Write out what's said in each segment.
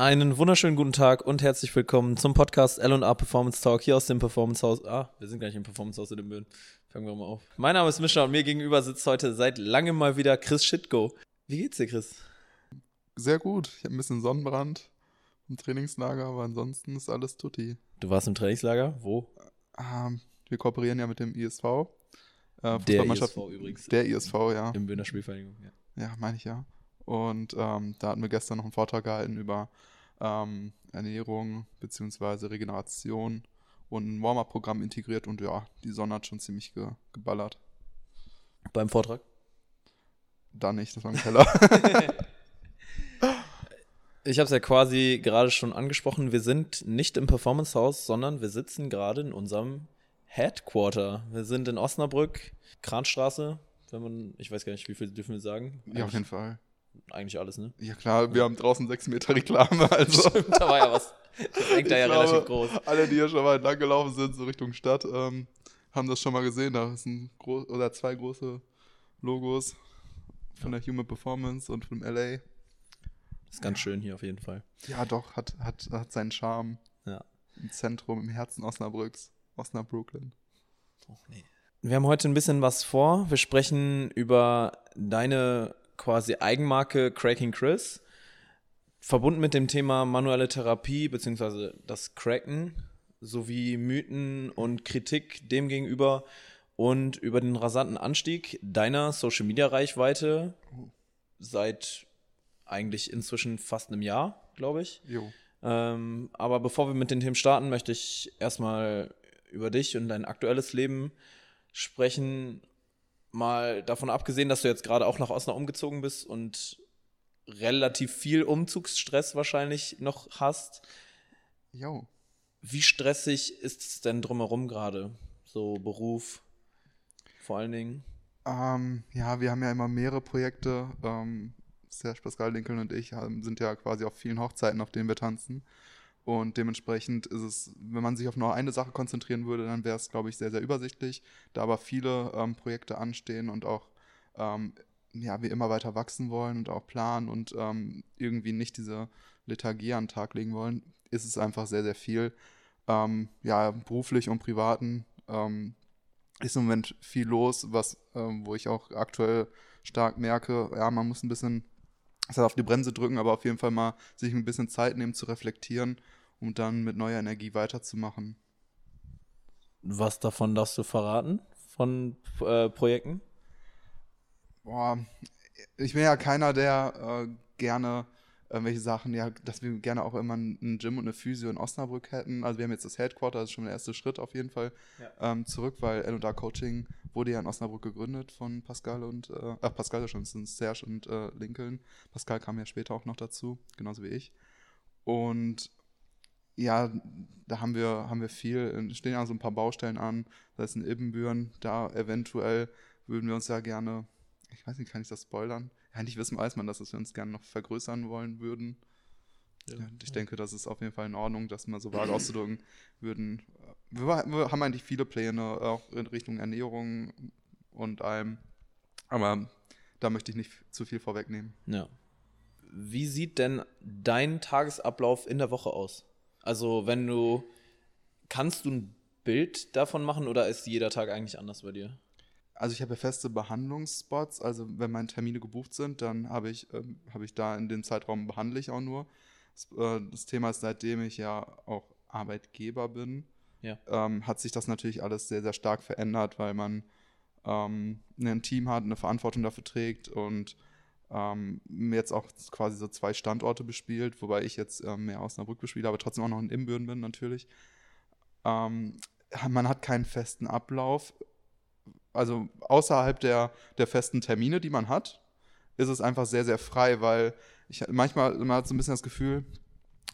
Einen wunderschönen guten Tag und herzlich willkommen zum Podcast L&A Performance Talk hier aus dem Performance Haus. Ah, wir sind gar nicht im Performance Haus in den Böen. Fangen wir mal auf. Mein Name ist Mischa und mir gegenüber sitzt heute seit langem mal wieder Chris Shitgo. Wie geht's dir, Chris? Sehr gut. Ich habe ein bisschen Sonnenbrand im Trainingslager, aber ansonsten ist alles tutti. Du warst im Trainingslager? Wo? Ähm, wir kooperieren ja mit dem ISV. Äh, Der ISV übrigens. Der ISV, ja. Im Böhner Spielvereinigung, ja. Ja, meine ich ja. Und ähm, da hatten wir gestern noch einen Vortrag gehalten über ähm, Ernährung bzw. Regeneration und ein Warm-up-Programm integriert und ja, die Sonne hat schon ziemlich ge geballert. Beim Vortrag? Da nicht, das war im Keller. ich habe es ja quasi gerade schon angesprochen, wir sind nicht im Performance House, sondern wir sitzen gerade in unserem Headquarter. Wir sind in Osnabrück, Kranstraße, wenn man, ich weiß gar nicht, wie viel dürfen wir sagen? ja, auf jeden Fall eigentlich alles, ne? Ja klar, wir haben draußen sechs Meter Reklame, also. Stimmt, da war ja was. Das hängt da ja glaube, relativ groß. Alle, die hier schon mal entlang gelaufen sind, so Richtung Stadt, ähm, haben das schon mal gesehen. Da sind groß, oder zwei große Logos von der Human Performance und von LA. Das ist ganz ja. schön hier auf jeden Fall. Ja, doch, hat, hat, hat seinen Charme. Ja. Im Zentrum, im Herzen Osnabrücks, Osnabrooklyn. Oh, nee. Wir haben heute ein bisschen was vor. Wir sprechen über deine quasi Eigenmarke Cracking Chris, verbunden mit dem Thema manuelle Therapie bzw. das Cracken sowie Mythen und Kritik demgegenüber und über den rasanten Anstieg deiner Social Media Reichweite seit eigentlich inzwischen fast einem Jahr, glaube ich. Jo. Ähm, aber bevor wir mit den Themen starten, möchte ich erstmal über dich und dein aktuelles Leben sprechen mal davon abgesehen, dass du jetzt gerade auch nach Osnabrück umgezogen bist und relativ viel Umzugsstress wahrscheinlich noch hast. Jo. Wie stressig ist es denn drumherum gerade? So Beruf vor allen Dingen? Ähm, ja, wir haben ja immer mehrere Projekte. Ähm, Serge Pascal Lincoln und ich haben, sind ja quasi auf vielen Hochzeiten, auf denen wir tanzen. Und dementsprechend ist es, wenn man sich auf nur eine Sache konzentrieren würde, dann wäre es, glaube ich, sehr, sehr übersichtlich. Da aber viele ähm, Projekte anstehen und auch ähm, ja, wir immer weiter wachsen wollen und auch planen und ähm, irgendwie nicht diese Lethargie an den Tag legen wollen, ist es einfach sehr, sehr viel. Ähm, ja, beruflich und privaten ähm, ist im Moment viel los, was, ähm, wo ich auch aktuell stark merke, ja, man muss ein bisschen das heißt, auf die Bremse drücken, aber auf jeden Fall mal sich ein bisschen Zeit nehmen zu reflektieren, um dann mit neuer Energie weiterzumachen. Was davon darfst du verraten von äh, Projekten? Boah, ich bin ja keiner, der äh, gerne irgendwelche Sachen, ja, dass wir gerne auch immer ein Gym und eine Physio in Osnabrück hätten. Also wir haben jetzt das Headquarter, das ist schon der erste Schritt auf jeden Fall ja. ähm, zurück, weil L&A Coaching wurde ja in Osnabrück gegründet von Pascal und, äh, ach, Pascal schon, sind Serge und äh, Lincoln. Pascal kam ja später auch noch dazu, genauso wie ich. Und ja, da haben wir, haben wir viel, stehen ja so ein paar Baustellen an, das ist in Ibbenbüren, da eventuell würden wir uns ja gerne, ich weiß nicht, kann ich das spoilern? eigentlich wissen weiß man, dass wir uns gerne noch vergrößern wollen würden. Ja, ich ja. denke, das ist auf jeden Fall in Ordnung, das mal so vage auszudrücken würden. Wir, wir, haben eigentlich viele Pläne, auch in Richtung Ernährung und allem. Aber da möchte ich nicht zu viel vorwegnehmen. Ja. Wie sieht denn dein Tagesablauf in der Woche aus? Also, wenn du, kannst du ein Bild davon machen oder ist jeder Tag eigentlich anders bei dir? Also ich habe ja feste Behandlungsspots. Also wenn meine Termine gebucht sind, dann habe ich, äh, habe ich da in dem Zeitraum behandle ich auch nur. Das, äh, das Thema ist, seitdem ich ja auch Arbeitgeber bin, ja. ähm, hat sich das natürlich alles sehr, sehr stark verändert, weil man ähm, ein Team hat, eine Verantwortung dafür trägt und ähm, jetzt auch quasi so zwei Standorte bespielt, wobei ich jetzt äh, mehr Osnabrück bespiele, aber trotzdem auch noch in Imbüren bin natürlich. Ähm, man hat keinen festen Ablauf also außerhalb der, der festen Termine, die man hat, ist es einfach sehr, sehr frei, weil ich manchmal man hat so ein bisschen das Gefühl,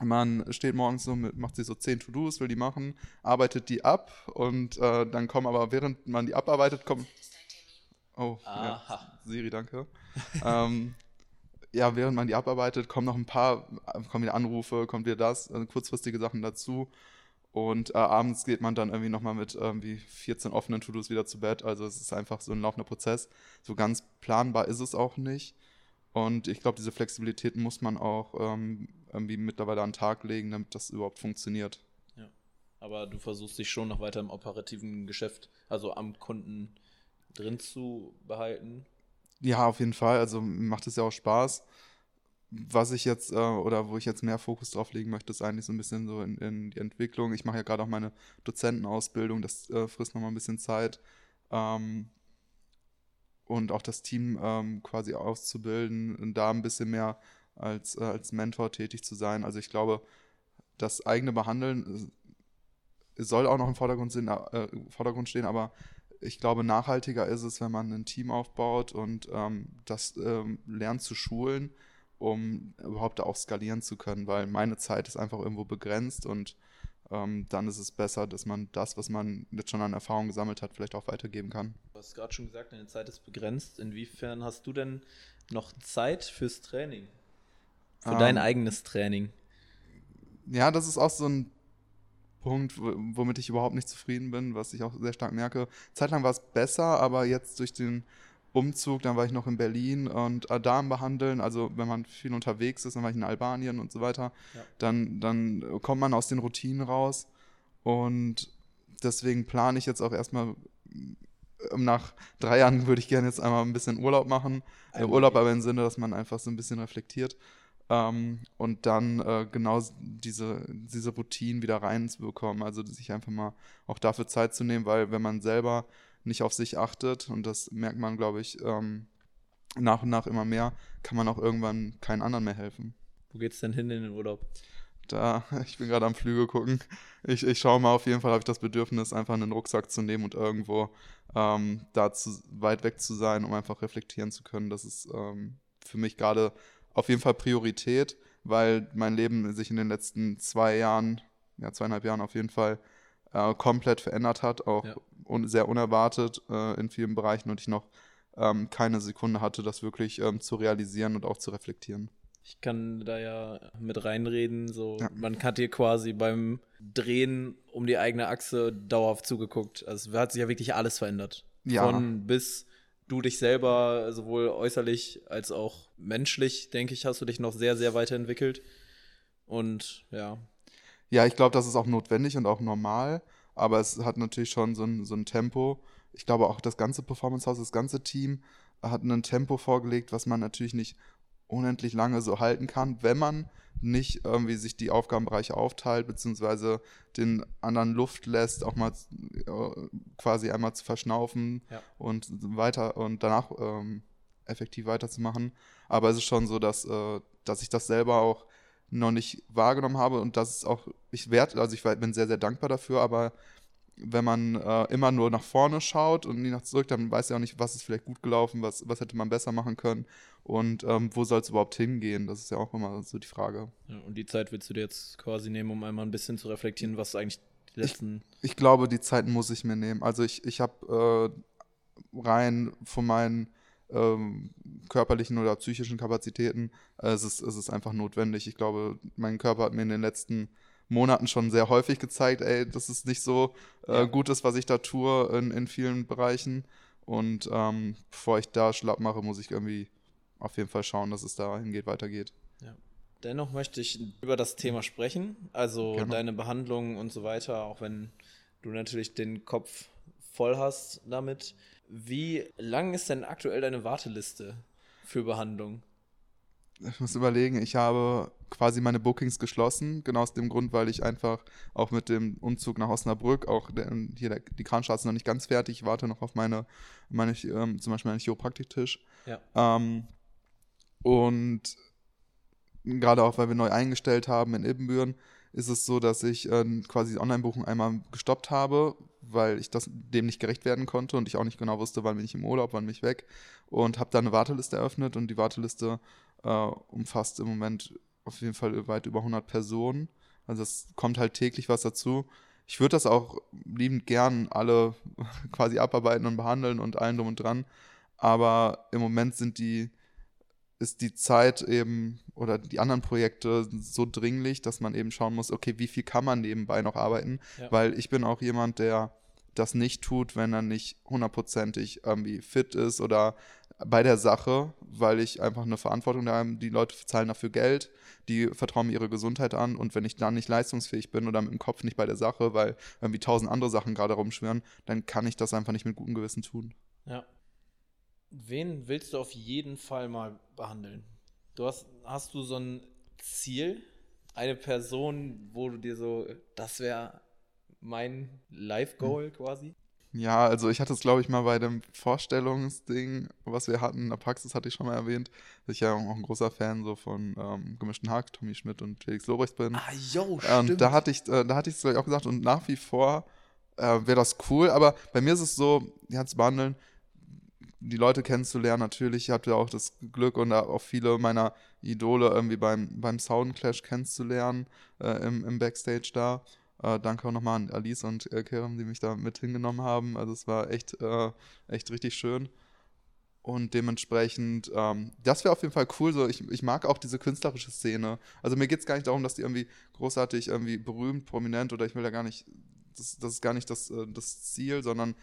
man steht morgens so, mit, macht sich so zehn To-Dos, will die machen, arbeitet die ab und äh, dann kommen aber, während man die abarbeitet, kommen. Oh, ja, Siri, danke. ähm, ja, während man die abarbeitet, kommen noch ein paar, kommen wieder Anrufe, kommt wieder das, also kurzfristige Sachen dazu. Und äh, abends geht man dann irgendwie nochmal mit irgendwie 14 offenen To-Dos wieder zu Bett. Also es ist einfach so ein laufender Prozess. So ganz planbar ist es auch nicht. Und ich glaube, diese Flexibilität muss man auch ähm, irgendwie mittlerweile an den Tag legen, damit das überhaupt funktioniert. Ja. Aber du versuchst dich schon noch weiter im operativen Geschäft, also am Kunden drin zu behalten. Ja, auf jeden Fall. Also macht es ja auch Spaß. Was ich jetzt äh, oder wo ich jetzt mehr Fokus drauf legen möchte, ist eigentlich so ein bisschen so in, in die Entwicklung. Ich mache ja gerade auch meine Dozentenausbildung, das äh, frisst nochmal ein bisschen Zeit. Ähm, und auch das Team ähm, quasi auszubilden und da ein bisschen mehr als, äh, als Mentor tätig zu sein. Also ich glaube, das eigene Behandeln äh, soll auch noch im Vordergrund, sind, äh, Vordergrund stehen, aber ich glaube, nachhaltiger ist es, wenn man ein Team aufbaut und ähm, das ähm, lernt zu schulen, um überhaupt auch skalieren zu können, weil meine Zeit ist einfach irgendwo begrenzt und ähm, dann ist es besser, dass man das, was man jetzt schon an Erfahrung gesammelt hat, vielleicht auch weitergeben kann. Du hast gerade schon gesagt, deine Zeit ist begrenzt. Inwiefern hast du denn noch Zeit fürs Training? Für ähm, dein eigenes Training? Ja, das ist auch so ein Punkt, womit ich überhaupt nicht zufrieden bin, was ich auch sehr stark merke. Zeitlang war es besser, aber jetzt durch den Umzug, dann war ich noch in Berlin und äh, Darm behandeln, also wenn man viel unterwegs ist, dann war ich in Albanien und so weiter, ja. dann, dann kommt man aus den Routinen raus und deswegen plane ich jetzt auch erstmal ähm, nach drei Jahren würde ich gerne jetzt einmal ein bisschen Urlaub machen. Äh, Urlaub aber im Sinne, dass man einfach so ein bisschen reflektiert. Ähm, und dann äh, genau diese, diese Routinen wieder reinzubekommen. Also sich einfach mal auch dafür Zeit zu nehmen, weil wenn man selber nicht auf sich achtet, und das merkt man, glaube ich, ähm, nach und nach immer mehr, kann man auch irgendwann keinen anderen mehr helfen. Wo geht's denn hin in den Urlaub? Da, ich bin gerade am Flüge gucken. Ich, ich schaue mal, auf jeden Fall habe ich das Bedürfnis, einfach einen Rucksack zu nehmen und irgendwo ähm, da zu, weit weg zu sein, um einfach reflektieren zu können. Das ist ähm, für mich gerade auf jeden Fall Priorität, weil mein Leben sich in den letzten zwei Jahren, ja, zweieinhalb Jahren auf jeden Fall äh, komplett verändert hat, auch ja. un sehr unerwartet äh, in vielen Bereichen und ich noch ähm, keine Sekunde hatte, das wirklich ähm, zu realisieren und auch zu reflektieren. Ich kann da ja mit reinreden. So, ja. man hat dir quasi beim Drehen um die eigene Achse dauerhaft zugeguckt. Also hat sich ja wirklich alles verändert. Ja. Von bis du dich selber sowohl äußerlich als auch menschlich, denke ich, hast du dich noch sehr, sehr weiterentwickelt. Und ja. Ja, ich glaube, das ist auch notwendig und auch normal, aber es hat natürlich schon so ein, so ein Tempo. Ich glaube auch das ganze Performance House, das ganze Team hat ein Tempo vorgelegt, was man natürlich nicht unendlich lange so halten kann, wenn man nicht irgendwie sich die Aufgabenbereiche aufteilt, beziehungsweise den anderen Luft lässt, auch mal äh, quasi einmal zu verschnaufen ja. und weiter und danach ähm, effektiv weiterzumachen. Aber es ist schon so, dass, äh, dass ich das selber auch noch nicht wahrgenommen habe und das ist auch, ich werde, also ich bin sehr, sehr dankbar dafür, aber wenn man äh, immer nur nach vorne schaut und nie nach zurück, dann weiß ja auch nicht, was ist vielleicht gut gelaufen, was, was hätte man besser machen können und ähm, wo soll es überhaupt hingehen. Das ist ja auch immer so die Frage. Ja, und die Zeit willst du dir jetzt quasi nehmen, um einmal ein bisschen zu reflektieren, was eigentlich die letzten. Ich, ich glaube, die Zeit muss ich mir nehmen. Also ich, ich habe äh, rein von meinen ähm, körperlichen oder psychischen Kapazitäten, äh, es, ist, es ist einfach notwendig. Ich glaube, mein Körper hat mir in den letzten Monaten schon sehr häufig gezeigt, ey, das ist nicht so äh, gut ist, was ich da tue in, in vielen Bereichen. Und ähm, bevor ich da schlapp mache, muss ich irgendwie auf jeden Fall schauen, dass es dahin geht, weitergeht. Ja. Dennoch möchte ich über das Thema sprechen, also Gerne. deine Behandlung und so weiter, auch wenn du natürlich den Kopf voll hast damit. Wie lang ist denn aktuell deine Warteliste für Behandlung? Ich muss überlegen, ich habe quasi meine Bookings geschlossen, genau aus dem Grund, weil ich einfach auch mit dem Umzug nach Osnabrück, auch der, hier der, die Kranstraße noch nicht ganz fertig, ich warte noch auf meine, meine ähm, zum Beispiel meinen Chiropraktiktisch. Ja. Ähm, und gerade auch, weil wir neu eingestellt haben in Ibbenbüren, ist es so, dass ich äh, quasi Online-Buchen einmal gestoppt habe, weil ich das dem nicht gerecht werden konnte und ich auch nicht genau wusste, wann bin ich im Urlaub, wann bin ich weg und habe dann eine Warteliste eröffnet und die Warteliste äh, umfasst im Moment auf jeden Fall weit über 100 Personen. Also es kommt halt täglich was dazu. Ich würde das auch liebend gern alle quasi abarbeiten und behandeln und allen drum und dran. Aber im Moment sind die, ist die Zeit eben oder die anderen Projekte so dringlich, dass man eben schauen muss, okay, wie viel kann man nebenbei noch arbeiten? Ja. Weil ich bin auch jemand, der das nicht tut, wenn er nicht hundertprozentig irgendwie fit ist oder bei der Sache, weil ich einfach eine Verantwortung habe. Die Leute zahlen dafür Geld, die vertrauen mir ihre Gesundheit an und wenn ich dann nicht leistungsfähig bin oder mit dem Kopf nicht bei der Sache, weil irgendwie tausend andere Sachen gerade rumschwirren, dann kann ich das einfach nicht mit gutem Gewissen tun. Ja. Wen willst du auf jeden Fall mal behandeln? Du hast, hast du so ein Ziel, eine Person, wo du dir so, das wäre mein Life-Goal quasi? Ja, also ich hatte es, glaube ich, mal bei dem Vorstellungsding, was wir hatten, in der Praxis hatte ich schon mal erwähnt, dass ich ja auch ein großer Fan so von ähm, gemischten Hack, Tommy Schmidt und Felix Lobrecht bin. Ah, yo, stimmt. Und da hatte ich, äh, da hatte ich es, auch gesagt und nach wie vor äh, wäre das cool, aber bei mir ist es so, ja, zu behandeln, die Leute kennenzulernen, natürlich. Ich hatte auch das Glück und auch viele meiner Idole irgendwie beim, beim Soundclash kennenzulernen, äh, im, im Backstage da. Äh, danke auch nochmal an Alice und äh, Kerem, die mich da mit hingenommen haben. Also es war echt, äh, echt richtig schön. Und dementsprechend, ähm, das wäre auf jeden Fall cool. So, ich, ich mag auch diese künstlerische Szene. Also mir geht es gar nicht darum, dass die irgendwie großartig irgendwie berühmt, prominent oder ich will da gar nicht, das, das ist gar nicht das, äh, das Ziel, sondern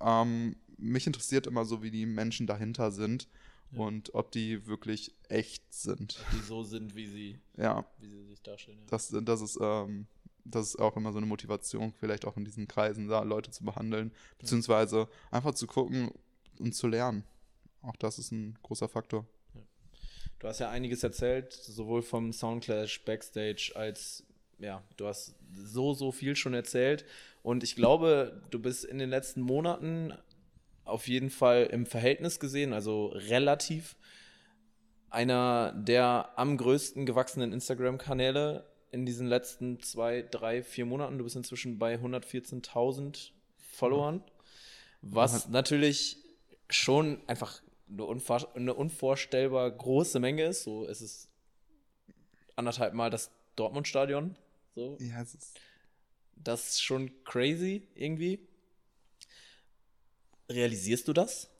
ähm, mich interessiert immer so, wie die Menschen dahinter sind ja. und ob die wirklich echt sind. Ob die so sind, wie sie, ja. wie sie sich darstellen. Ja. Das, das ist, ähm, das ist auch immer so eine Motivation, vielleicht auch in diesen Kreisen da Leute zu behandeln, beziehungsweise einfach zu gucken und zu lernen. Auch das ist ein großer Faktor. Du hast ja einiges erzählt, sowohl vom Soundclash Backstage als ja, du hast so, so viel schon erzählt. Und ich glaube, du bist in den letzten Monaten auf jeden Fall im Verhältnis gesehen, also relativ, einer der am größten gewachsenen Instagram-Kanäle in diesen letzten zwei, drei, vier Monaten. Du bist inzwischen bei 114.000 Followern, was natürlich schon einfach eine, unvor eine, unvorstellbar große Menge ist. So ist es anderthalb Mal das Dortmund-Stadion. So. Ja, es ist. Das ist schon crazy irgendwie. Realisierst du das?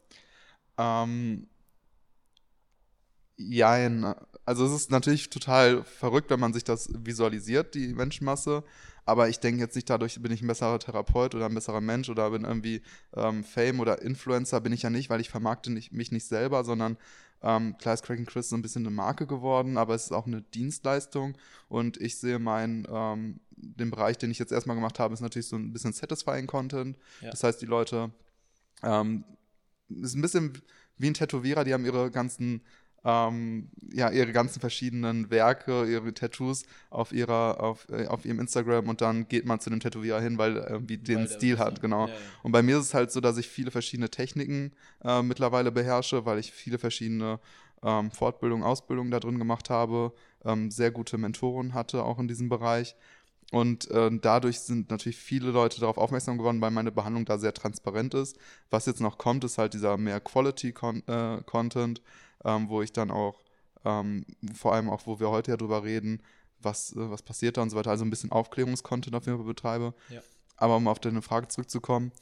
Ähm, ja, also es ist natürlich total verrückt, wenn man sich das visualisiert, die Menschenmasse. Aber ich denke jetzt nicht dadurch, bin ich ein besserer Therapeut oder ein besserer Mensch oder bin irgendwie ähm, Fame oder Influencer, bin ich ja nicht, weil ich vermarkte nicht, mich nicht selber, sondern ähm, klar ist Cracking Chris so ein bisschen eine Marke geworden, aber es ist auch eine Dienstleistung und ich sehe meinen, ähm, den Bereich, den ich jetzt erstmal gemacht habe, ist natürlich so ein bisschen satisfying Content. Ja. Das heißt, die Leute, ähm, ist ein bisschen wie ein Tätowierer, die haben ihre ganzen ähm, ja, ihre ganzen verschiedenen Werke, ihre Tattoos auf ihrer, auf, äh, auf ihrem Instagram und dann geht man zu dem Tätowierer hin, weil er irgendwie den weil Stil hat, genau. Ja, ja. Und bei mir ist es halt so, dass ich viele verschiedene Techniken äh, mittlerweile beherrsche, weil ich viele verschiedene ähm, Fortbildungen, Ausbildungen da drin gemacht habe, ähm, sehr gute Mentoren hatte auch in diesem Bereich. Und äh, dadurch sind natürlich viele Leute darauf aufmerksam geworden, weil meine Behandlung da sehr transparent ist. Was jetzt noch kommt, ist halt dieser mehr Quality-Content, äh, ähm, wo ich dann auch, ähm, vor allem auch, wo wir heute ja drüber reden, was, äh, was passiert da und so weiter, also ein bisschen Aufklärungskontent auf jeden Fall betreibe. Ja. Aber um auf deine Frage zurückzukommen,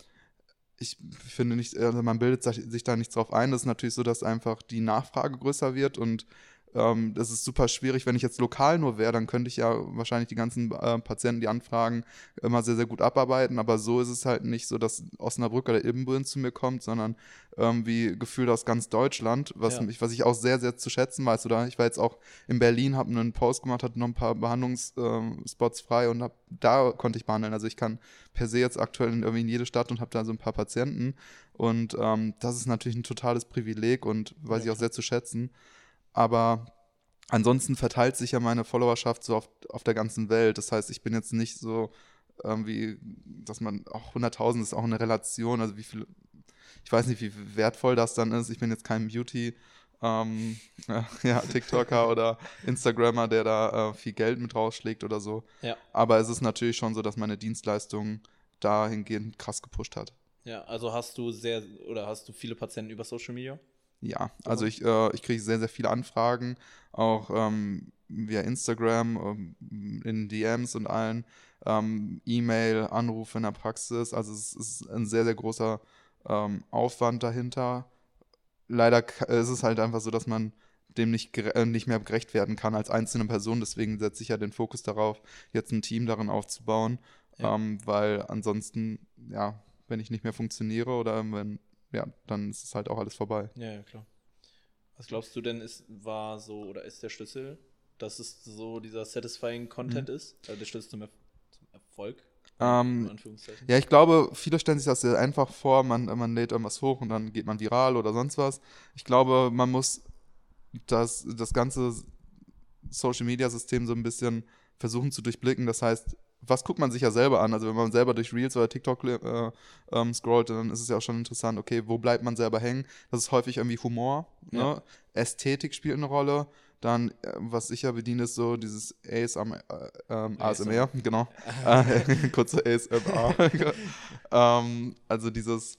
ich finde nicht, also man bildet sich da nichts drauf ein. Das ist natürlich so, dass einfach die Nachfrage größer wird und ähm, das ist super schwierig. Wenn ich jetzt lokal nur wäre, dann könnte ich ja wahrscheinlich die ganzen äh, Patienten, die anfragen, immer sehr, sehr gut abarbeiten. Aber so ist es halt nicht so, dass Osnabrück oder Ibbenbüren zu mir kommt, sondern irgendwie gefühlt aus ganz Deutschland, was, ja. mich, was ich auch sehr, sehr zu schätzen weiß. Oder ich war jetzt auch in Berlin, habe einen Post gemacht, hatte noch ein paar Behandlungsspots ähm, frei und hab, da konnte ich behandeln. Also ich kann per se jetzt aktuell in, irgendwie in jede Stadt und habe da so ein paar Patienten. Und ähm, das ist natürlich ein totales Privileg und weiß ja. ich auch sehr zu schätzen. Aber ansonsten verteilt sich ja meine Followerschaft so auf, auf der ganzen Welt. Das heißt, ich bin jetzt nicht so irgendwie, dass man auch 100.000 ist auch eine Relation, also wie viel, ich weiß nicht, wie wertvoll das dann ist. Ich bin jetzt kein Beauty, ähm, ja, TikToker oder Instagrammer, der da äh, viel Geld mit rausschlägt oder so. Ja. Aber es ist natürlich schon so, dass meine Dienstleistung dahingehend krass gepusht hat. Ja, also hast du sehr oder hast du viele Patienten über Social Media? Ja, also ich, äh, ich kriege sehr, sehr viele Anfragen, auch ähm, via Instagram, ähm, in DMs und allen, ähm, E-Mail, Anrufe in der Praxis. Also es ist ein sehr, sehr großer ähm, Aufwand dahinter. Leider ist es halt einfach so, dass man dem nicht, äh, nicht mehr gerecht werden kann als einzelne Person. Deswegen setze ich ja den Fokus darauf, jetzt ein Team darin aufzubauen, ja. Ähm, weil ansonsten, ja, wenn ich nicht mehr funktioniere oder wenn ja, dann ist es halt auch alles vorbei. Ja, ja, klar. Was glaubst du denn, ist, war so oder ist der Schlüssel, dass es so dieser satisfying Content mhm. ist? Also der Schlüssel zum, er zum Erfolg? Ähm, ja, ich glaube, viele stellen sich das sehr einfach vor, man, man lädt irgendwas hoch und dann geht man viral oder sonst was. Ich glaube, man muss das, das ganze Social-Media-System so ein bisschen versuchen zu durchblicken. Das heißt, was guckt man sich ja selber an? Also wenn man selber durch Reels oder TikTok äh, ähm, scrollt, dann ist es ja auch schon interessant, okay, wo bleibt man selber hängen? Das ist häufig irgendwie Humor, ne? ja. Ästhetik spielt eine Rolle. Dann, äh, was ich ja bediene, ist so dieses ASM, äh, ähm, ASMR, genau. äh, kurze ASMR. ähm, also dieses,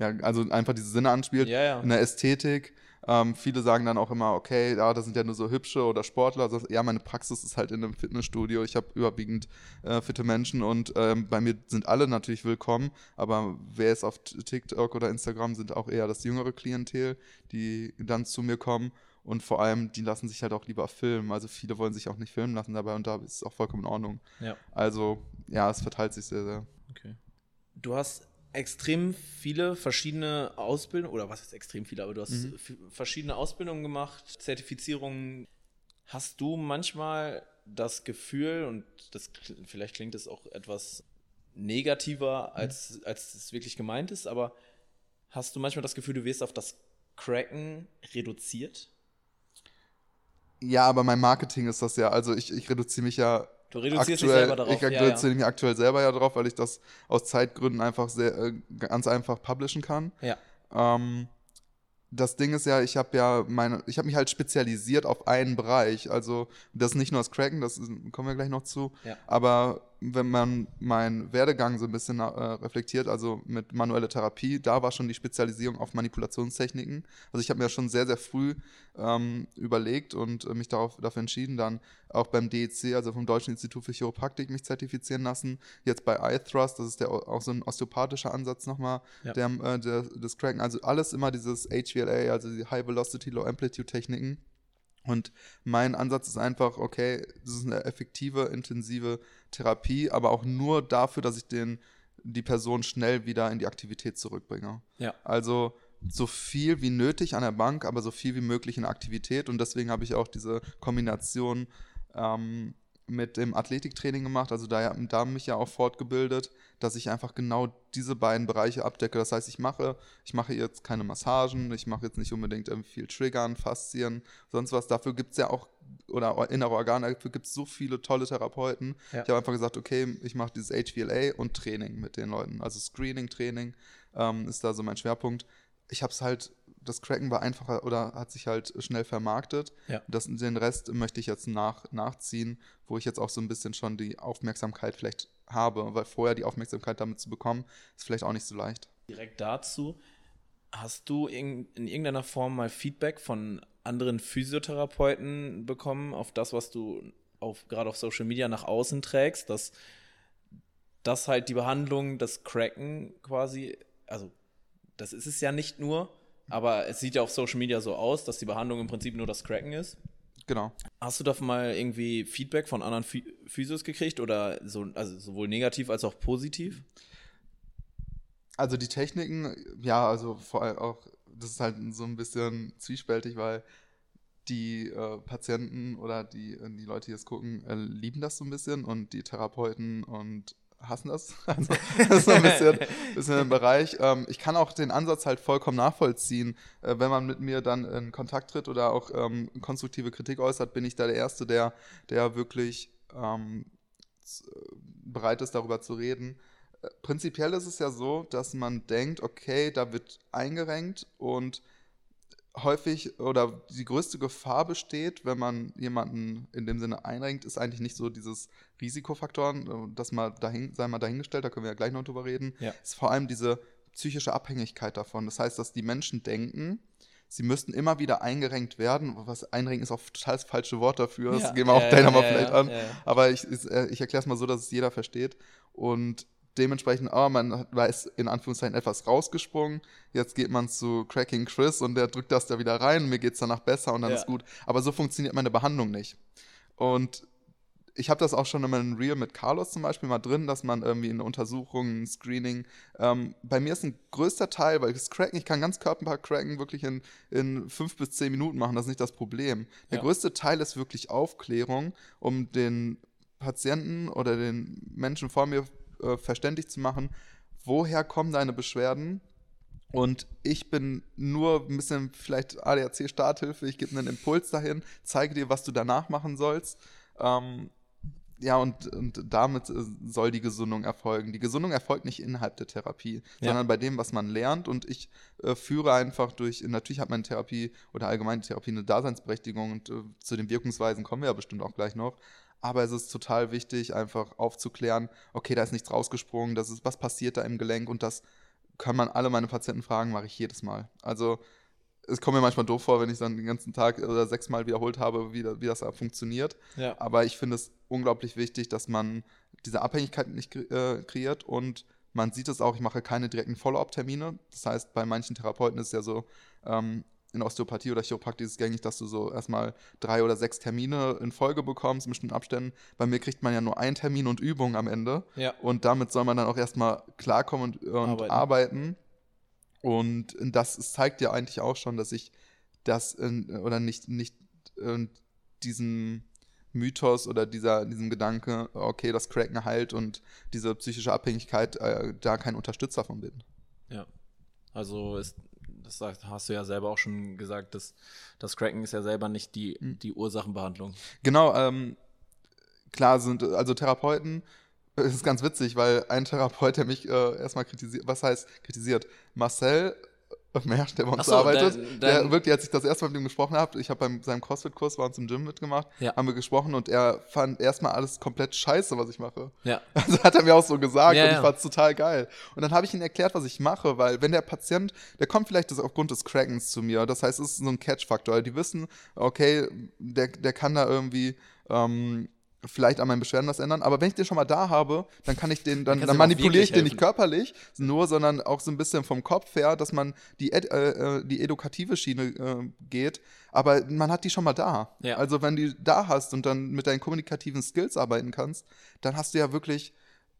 ja, also einfach diese Sinne anspielt. Ja, ja. In der Ästhetik ähm, viele sagen dann auch immer, okay, ja, das sind ja nur so hübsche oder Sportler. Also, ja, meine Praxis ist halt in einem Fitnessstudio. Ich habe überwiegend äh, fitte Menschen und ähm, bei mir sind alle natürlich willkommen. Aber wer ist auf TikTok oder Instagram, sind auch eher das jüngere Klientel, die dann zu mir kommen. Und vor allem, die lassen sich halt auch lieber filmen. Also viele wollen sich auch nicht filmen lassen dabei und da ist es auch vollkommen in Ordnung. Ja. Also, ja, es verteilt sich sehr, sehr. Okay. Du hast extrem viele verschiedene Ausbildungen, oder was ist extrem viele, aber du hast mhm. verschiedene Ausbildungen gemacht, Zertifizierungen. Hast du manchmal das Gefühl, und das vielleicht klingt es auch etwas negativer, mhm. als, als es wirklich gemeint ist, aber hast du manchmal das Gefühl, du wirst auf das Cracken reduziert? Ja, aber mein Marketing ist das ja. Also ich, ich reduziere mich ja Du reduzierst aktuell, dich selber darauf. Ich reduziere ja, mich aktuell selber ja drauf, weil ich das aus Zeitgründen einfach sehr äh, ganz einfach publishen kann. Ja. Ähm, das Ding ist ja, ich habe ja meine, ich habe mich halt spezialisiert auf einen Bereich. Also das ist nicht nur das Cracken, das kommen wir gleich noch zu. Ja. Aber wenn man meinen Werdegang so ein bisschen äh, reflektiert, also mit manueller Therapie, da war schon die Spezialisierung auf Manipulationstechniken. Also ich habe mir schon sehr, sehr früh ähm, überlegt und äh, mich darauf, dafür entschieden, dann auch beim DEC, also vom Deutschen Institut für Chiropraktik, mich zertifizieren lassen. Jetzt bei iThrust, das ist der, auch so ein osteopathischer Ansatz nochmal, ja. der, äh, der, des Cracken. Also alles immer dieses HVLA, also die High Velocity, Low Amplitude Techniken. Und mein Ansatz ist einfach, okay, das ist eine effektive, intensive Therapie, aber auch nur dafür, dass ich den, die Person schnell wieder in die Aktivität zurückbringe. Ja. Also so viel wie nötig an der Bank, aber so viel wie möglich in Aktivität. Und deswegen habe ich auch diese Kombination ähm, mit dem Athletiktraining gemacht, also da, da mich ja auch fortgebildet, dass ich einfach genau diese beiden Bereiche abdecke. Das heißt, ich mache, ich mache jetzt keine Massagen, ich mache jetzt nicht unbedingt viel Triggern, Faszien, sonst was. Dafür gibt es ja auch, oder innere Organe, dafür gibt es so viele tolle Therapeuten. Ja. Ich habe einfach gesagt, okay, ich mache dieses HVLA und Training mit den Leuten. Also Screening-Training ähm, ist da so mein Schwerpunkt. Ich habe es halt das Cracken war einfacher oder hat sich halt schnell vermarktet. Ja. Das, den Rest möchte ich jetzt nach, nachziehen, wo ich jetzt auch so ein bisschen schon die Aufmerksamkeit vielleicht habe, weil vorher die Aufmerksamkeit damit zu bekommen, ist vielleicht auch nicht so leicht. Direkt dazu, hast du in, in irgendeiner Form mal Feedback von anderen Physiotherapeuten bekommen auf das, was du auf, gerade auf Social Media nach außen trägst, dass, dass halt die Behandlung, das Cracken quasi, also das ist es ja nicht nur, aber es sieht ja auf Social Media so aus, dass die Behandlung im Prinzip nur das Cracken ist. Genau. Hast du davon mal irgendwie Feedback von anderen Physios gekriegt oder so, also sowohl negativ als auch positiv? Also die Techniken, ja, also vor allem auch, das ist halt so ein bisschen zwiespältig, weil die äh, Patienten oder die, die Leute, die es gucken, äh, lieben das so ein bisschen und die Therapeuten und hassen das. Also, das ist ein bisschen, bisschen im Bereich. Ähm, ich kann auch den Ansatz halt vollkommen nachvollziehen. Äh, wenn man mit mir dann in Kontakt tritt oder auch ähm, konstruktive Kritik äußert, bin ich da der Erste, der, der wirklich ähm, bereit ist, darüber zu reden. Äh, prinzipiell ist es ja so, dass man denkt, okay, da wird eingerenkt und häufig oder die größte Gefahr besteht, wenn man jemanden in dem Sinne einrenkt, ist eigentlich nicht so dieses Risikofaktoren, äh, das mal dahin, sei mal dahingestellt, da können wir ja gleich noch drüber reden, ja. ist vor allem diese psychische Abhängigkeit davon. Das heißt, dass die Menschen denken, sie müssten immer wieder eingerenkt werden. Was einrenken ist auch total das falsche Wort dafür. Das ja, gehen wir auch gleich nochmal vielleicht an. Aber ich, äh, ich erkläre es mal so, dass es jeder versteht. Und dementsprechend, oh, man ist in Anführungszeichen etwas rausgesprungen. Jetzt geht man zu Cracking Chris und der drückt das da wieder rein. Mir geht es danach besser und dann ja. ist gut. Aber so funktioniert meine Behandlung nicht. Und ich habe das auch schon in einem Reel mit Carlos zum Beispiel mal drin, dass man irgendwie in Untersuchungen, Screening, ähm, bei mir ist ein größter Teil, weil das Cracken, ich kann ganz Körperpaar cracken wirklich in, in fünf bis zehn Minuten machen, das ist nicht das Problem. Der Ja. größte Teil ist wirklich Aufklärung, um den Patienten oder den Menschen vor mir äh, verständlich zu machen, woher kommen deine Beschwerden, und ich bin nur ein bisschen vielleicht ADAC-Starthilfe, ich gebe einen Impuls dahin, zeige dir, was du danach machen sollst. Ähm, ja, und, und damit äh, soll die Gesundung erfolgen. Die Gesundung erfolgt nicht innerhalb der Therapie, Ja. sondern bei dem, was man lernt. Und ich äh, führe einfach durch, natürlich hat meine Therapie oder allgemeine Therapie eine Daseinsberechtigung und äh, zu den Wirkungsweisen kommen wir ja bestimmt auch gleich noch. Aber es ist total wichtig, einfach aufzuklären, okay, da ist nichts rausgesprungen, das ist, was passiert da im Gelenk und das kann man alle meine Patienten fragen, mache ich jedes Mal. Also es kommt mir manchmal doof vor, wenn ich dann den ganzen Tag oder sechsmal wiederholt habe, wie, wie das da funktioniert. Ja. Aber ich finde es unglaublich wichtig, dass man diese Abhängigkeit nicht äh, kreiert und man sieht es auch, ich mache keine direkten Follow-up-Termine. Das heißt, bei manchen Therapeuten ist es ja so, ähm, in Osteopathie oder Chiropraktik ist es gängig, dass du so erstmal drei oder sechs Termine in Folge bekommst in bestimmten Abständen. Bei mir kriegt man ja nur einen Termin und Übung am Ende. Ja. Und damit soll man dann auch erstmal klarkommen und, und Arbeiten. arbeiten. Und das zeigt ja eigentlich auch schon, dass ich das in, oder nicht, nicht äh, diesen Mythos oder dieser, diesem Gedanke, okay, das Cracken heilt und diese psychische Abhängigkeit, äh, da kein Unterstützer von bin. Ja. Also ist, das hast du ja selber auch schon gesagt, dass das Cracken ist ja selber nicht die, Mhm. die Ursachenbehandlung. Genau, ähm, klar sind, also Therapeuten, es ist ganz witzig, weil ein Therapeut, der mich äh, erstmal kritisiert, was heißt kritisiert? Marcel Mersch, der bei uns so, arbeitet, dein- der dein- wirklich, als ich das erste Mal mit ihm gesprochen habe, ich habe bei seinem CrossFit-Kurs bei uns im Gym mitgemacht, Ja. haben wir gesprochen und er fand erstmal alles komplett scheiße, was ich mache. Ja. Also hat er mir auch so gesagt Ja, und ich ja. fand's total geil. Und dann habe ich ihm erklärt, was ich mache, weil wenn der Patient, der kommt vielleicht aufgrund des Crackens zu mir, das heißt, es ist so ein Catch-Faktor. Die wissen, okay, der, der kann da irgendwie ähm, vielleicht an meinen Beschwerden was ändern, aber wenn ich den schon mal da habe, dann kann ich den, dann, dann auch manipuliere ich den nicht körperlich, nur, sondern auch so ein bisschen vom Kopf her, dass man die, ed, äh, äh, die edukative Schiene äh, geht, aber man hat die schon mal da. Ja. Also wenn du die da hast und dann mit deinen kommunikativen Skills arbeiten kannst, dann hast du ja wirklich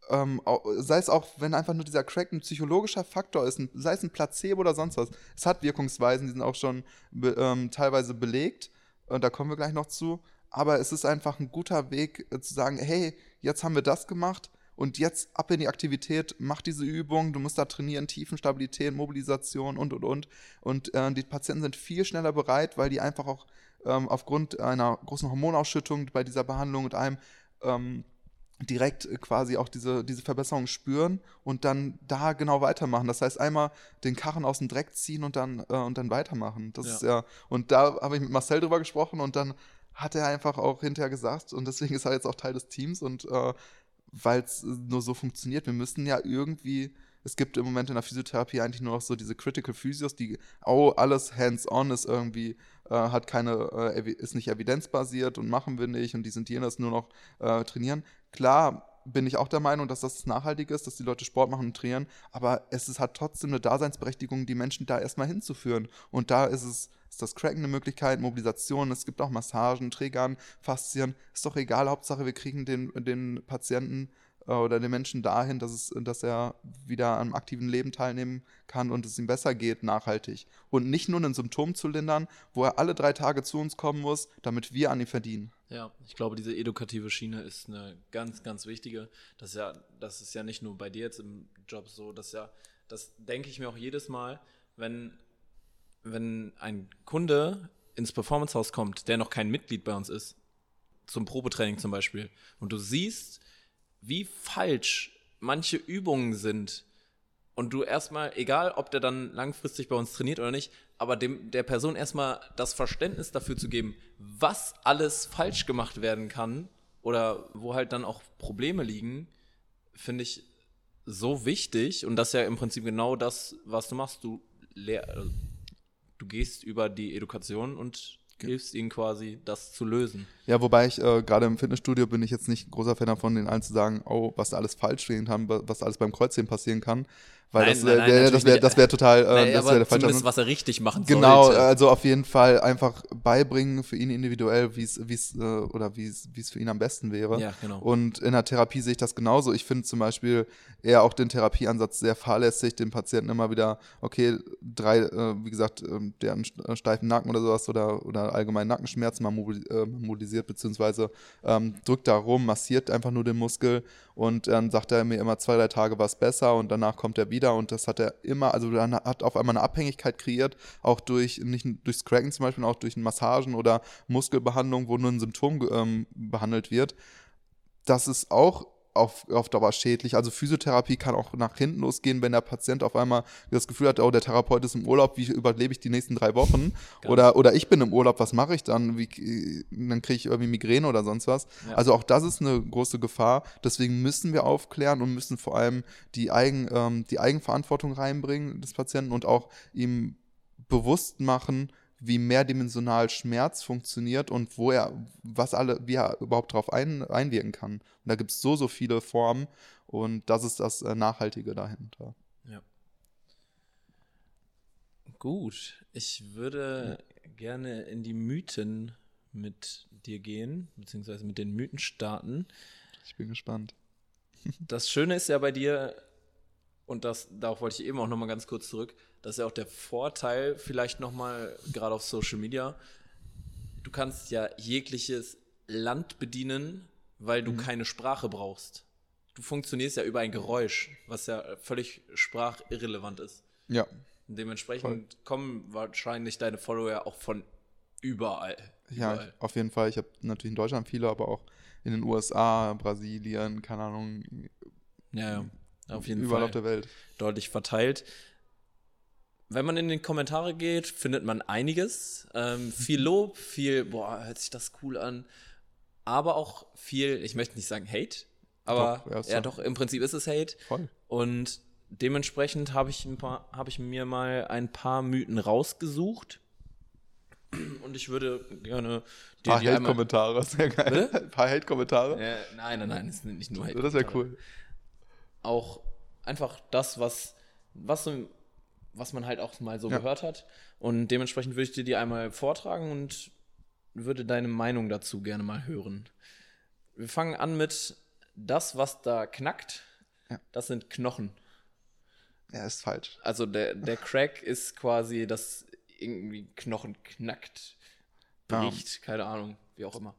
ähm, sei es auch, wenn einfach nur dieser Crack ein psychologischer Faktor ist, ein, sei es ein Placebo oder sonst was. Es hat Wirkungsweisen, die sind auch schon be, ähm, teilweise belegt. Und da kommen wir gleich noch zu. Aber es ist einfach ein guter Weg äh, zu sagen, hey, jetzt haben wir das gemacht und jetzt ab in die Aktivität, mach diese Übung, du musst da trainieren, Tiefenstabilität, Mobilisation und, und, und. Und äh, die Patienten sind viel schneller bereit, weil die einfach auch ähm, aufgrund einer großen Hormonausschüttung bei dieser Behandlung und allem ähm, direkt äh, quasi auch diese, diese Verbesserung spüren und dann da genau weitermachen. Das heißt, einmal den Karren aus dem Dreck ziehen und dann, äh, und dann weitermachen. Das Ja. ist ja, und da habe ich mit Marcel drüber gesprochen und dann hat er einfach auch hinterher gesagt, und deswegen ist er jetzt auch Teil des Teams und äh, weil es nur so funktioniert, wir müssen ja irgendwie, es gibt im Moment in der Physiotherapie eigentlich nur noch so diese Critical Physios, die, oh, alles hands-on ist irgendwie, äh, hat keine, äh, ist nicht evidenzbasiert und machen wir nicht und die sind jenes nur noch äh, trainieren. Klar bin ich auch der Meinung, dass das nachhaltig ist, dass die Leute Sport machen und trainieren, aber es ist, hat trotzdem eine Daseinsberechtigung, die Menschen da erstmal hinzuführen. Und da ist es, ist das Cracken eine Möglichkeit, Mobilisation, es gibt auch Massagen, Triggern, Faszien, ist doch egal, Hauptsache wir kriegen den, den Patienten äh, oder den Menschen dahin, dass, es, dass er wieder am aktiven Leben teilnehmen kann und es ihm besser geht, nachhaltig. Und nicht nur ein Symptom zu lindern, wo er alle drei Tage zu uns kommen muss, damit wir an ihm verdienen. Ja, ich glaube, diese edukative Schiene ist eine ganz, ganz wichtige. Das ist ja, das ist ja nicht nur bei dir jetzt im Job so, das ja, das denke ich mir auch jedes Mal, wenn, wenn ein Kunde ins Performance-Haus kommt, der noch kein Mitglied bei uns ist, zum Probetraining zum Beispiel, und du siehst, wie falsch manche Übungen sind, und du erstmal, egal ob der dann langfristig bei uns trainiert oder nicht, aber dem, der Person erstmal das Verständnis dafür zu geben, was alles falsch gemacht werden kann oder wo halt dann auch Probleme liegen, finde ich so wichtig und das ist ja im Prinzip genau das, was du machst. Du, lehr, also, du gehst über die Education und hilfst ihnen quasi, das zu lösen. Ja, wobei ich äh, gerade im Fitnessstudio bin ich jetzt nicht großer Fan davon, den allen zu sagen, oh, was da alles falsch stehen kann, wa- was alles beim Kreuzheben passieren kann. Weil Nein, das, nein, äh, nein, wär- das wäre nicht. das wär total, äh, Naja, das wäre der falsche was er richtig machen Genau, sollte. also auf jeden Fall einfach beibringen für ihn individuell, wie es, wie es, äh, oder wie es, für ihn am besten wäre. Ja, genau. Und in der Therapie sehe ich das genauso. Ich finde zum Beispiel eher auch den Therapieansatz sehr fahrlässig, dem Patienten immer wieder, okay, drei, äh, wie gesagt, ähm, der einen äh, steifen Nacken oder sowas oder, oder allgemein Nackenschmerzen, äh, mobilisiert beziehungsweise ähm, drückt da rum, massiert einfach nur den Muskel und dann sagt er mir immer zwei, drei Tage war es besser und danach kommt er wieder und das hat er immer, also dann hat auf einmal eine Abhängigkeit kreiert, auch durch, nicht durchs Cracken zum Beispiel, auch durch Massagen oder Muskelbehandlung, wo nur ein Symptom ähm, behandelt wird. Das ist auch auf, auf Dauer schädlich. Also Physiotherapie kann auch nach hinten losgehen, wenn der Patient auf einmal das Gefühl hat, oh, der Therapeut ist im Urlaub, wie überlebe ich die nächsten drei Wochen? Ganz. Oder, oder ich bin im Urlaub, was mache ich dann? Wie, dann kriege ich irgendwie Migräne oder sonst was. Ja. Also auch das ist eine große Gefahr. Deswegen müssen wir aufklären und müssen vor allem die, Eigen, ähm, die Eigenverantwortung reinbringen des Patienten und auch ihm bewusst machen, wie mehrdimensional Schmerz funktioniert und wo er, was alle, wie er überhaupt darauf ein, einwirken kann. Und da gibt es so, so viele Formen und das ist das äh, Nachhaltige dahinter. Ja. Gut, ich würde gerne in die Mythen mit dir gehen, beziehungsweise mit den Mythen starten. Ich bin gespannt. Das Schöne ist ja bei dir, und das, darauf wollte ich eben auch nochmal ganz kurz zurück, das ist ja auch der Vorteil, vielleicht nochmal gerade auf Social Media, du kannst ja jegliches Land bedienen, weil du keine Sprache brauchst. Du funktionierst ja über ein Geräusch, was ja völlig sprachirrelevant ist. Ja, dementsprechend kommen wahrscheinlich deine Follower ja auch von überall. ja, überall. auf jeden Fall. Ich habe natürlich in Deutschland viele, aber auch in den USA, Brasilien, keine Ahnung, Ja, ja. Auf jeden überall Fall. auf der Welt. deutlich verteilt. Wenn man in die Kommentare geht, findet man einiges. Ähm, viel Lob, viel, boah, hört sich das cool an. Aber auch viel, ich möchte nicht sagen Hate, aber Doch, ja, ja, doch- im Prinzip ist es Hate. Voll. Und dementsprechend habe ich, ein paar- habe ich mir mal ein paar Mythen rausgesucht. Und ich würde gerne dir paar die. Hate-Kommentare, sehr geil. Bitte? Ein paar Hate-Kommentare. Äh, nein, nein, nein, es sind nicht nur Hate. das wäre cool. auch einfach das, was, was, so, was man halt auch mal so Ja. gehört hat. Und dementsprechend würde ich dir die einmal vortragen und würde deine Meinung dazu gerne mal hören. Wir fangen an mit das, was da knackt. Ja. Das sind Knochen. Ja, ist falsch. Also der, der Crack ist quasi, dass irgendwie Knochen knackt, Ja. bricht, keine Ahnung, wie auch immer.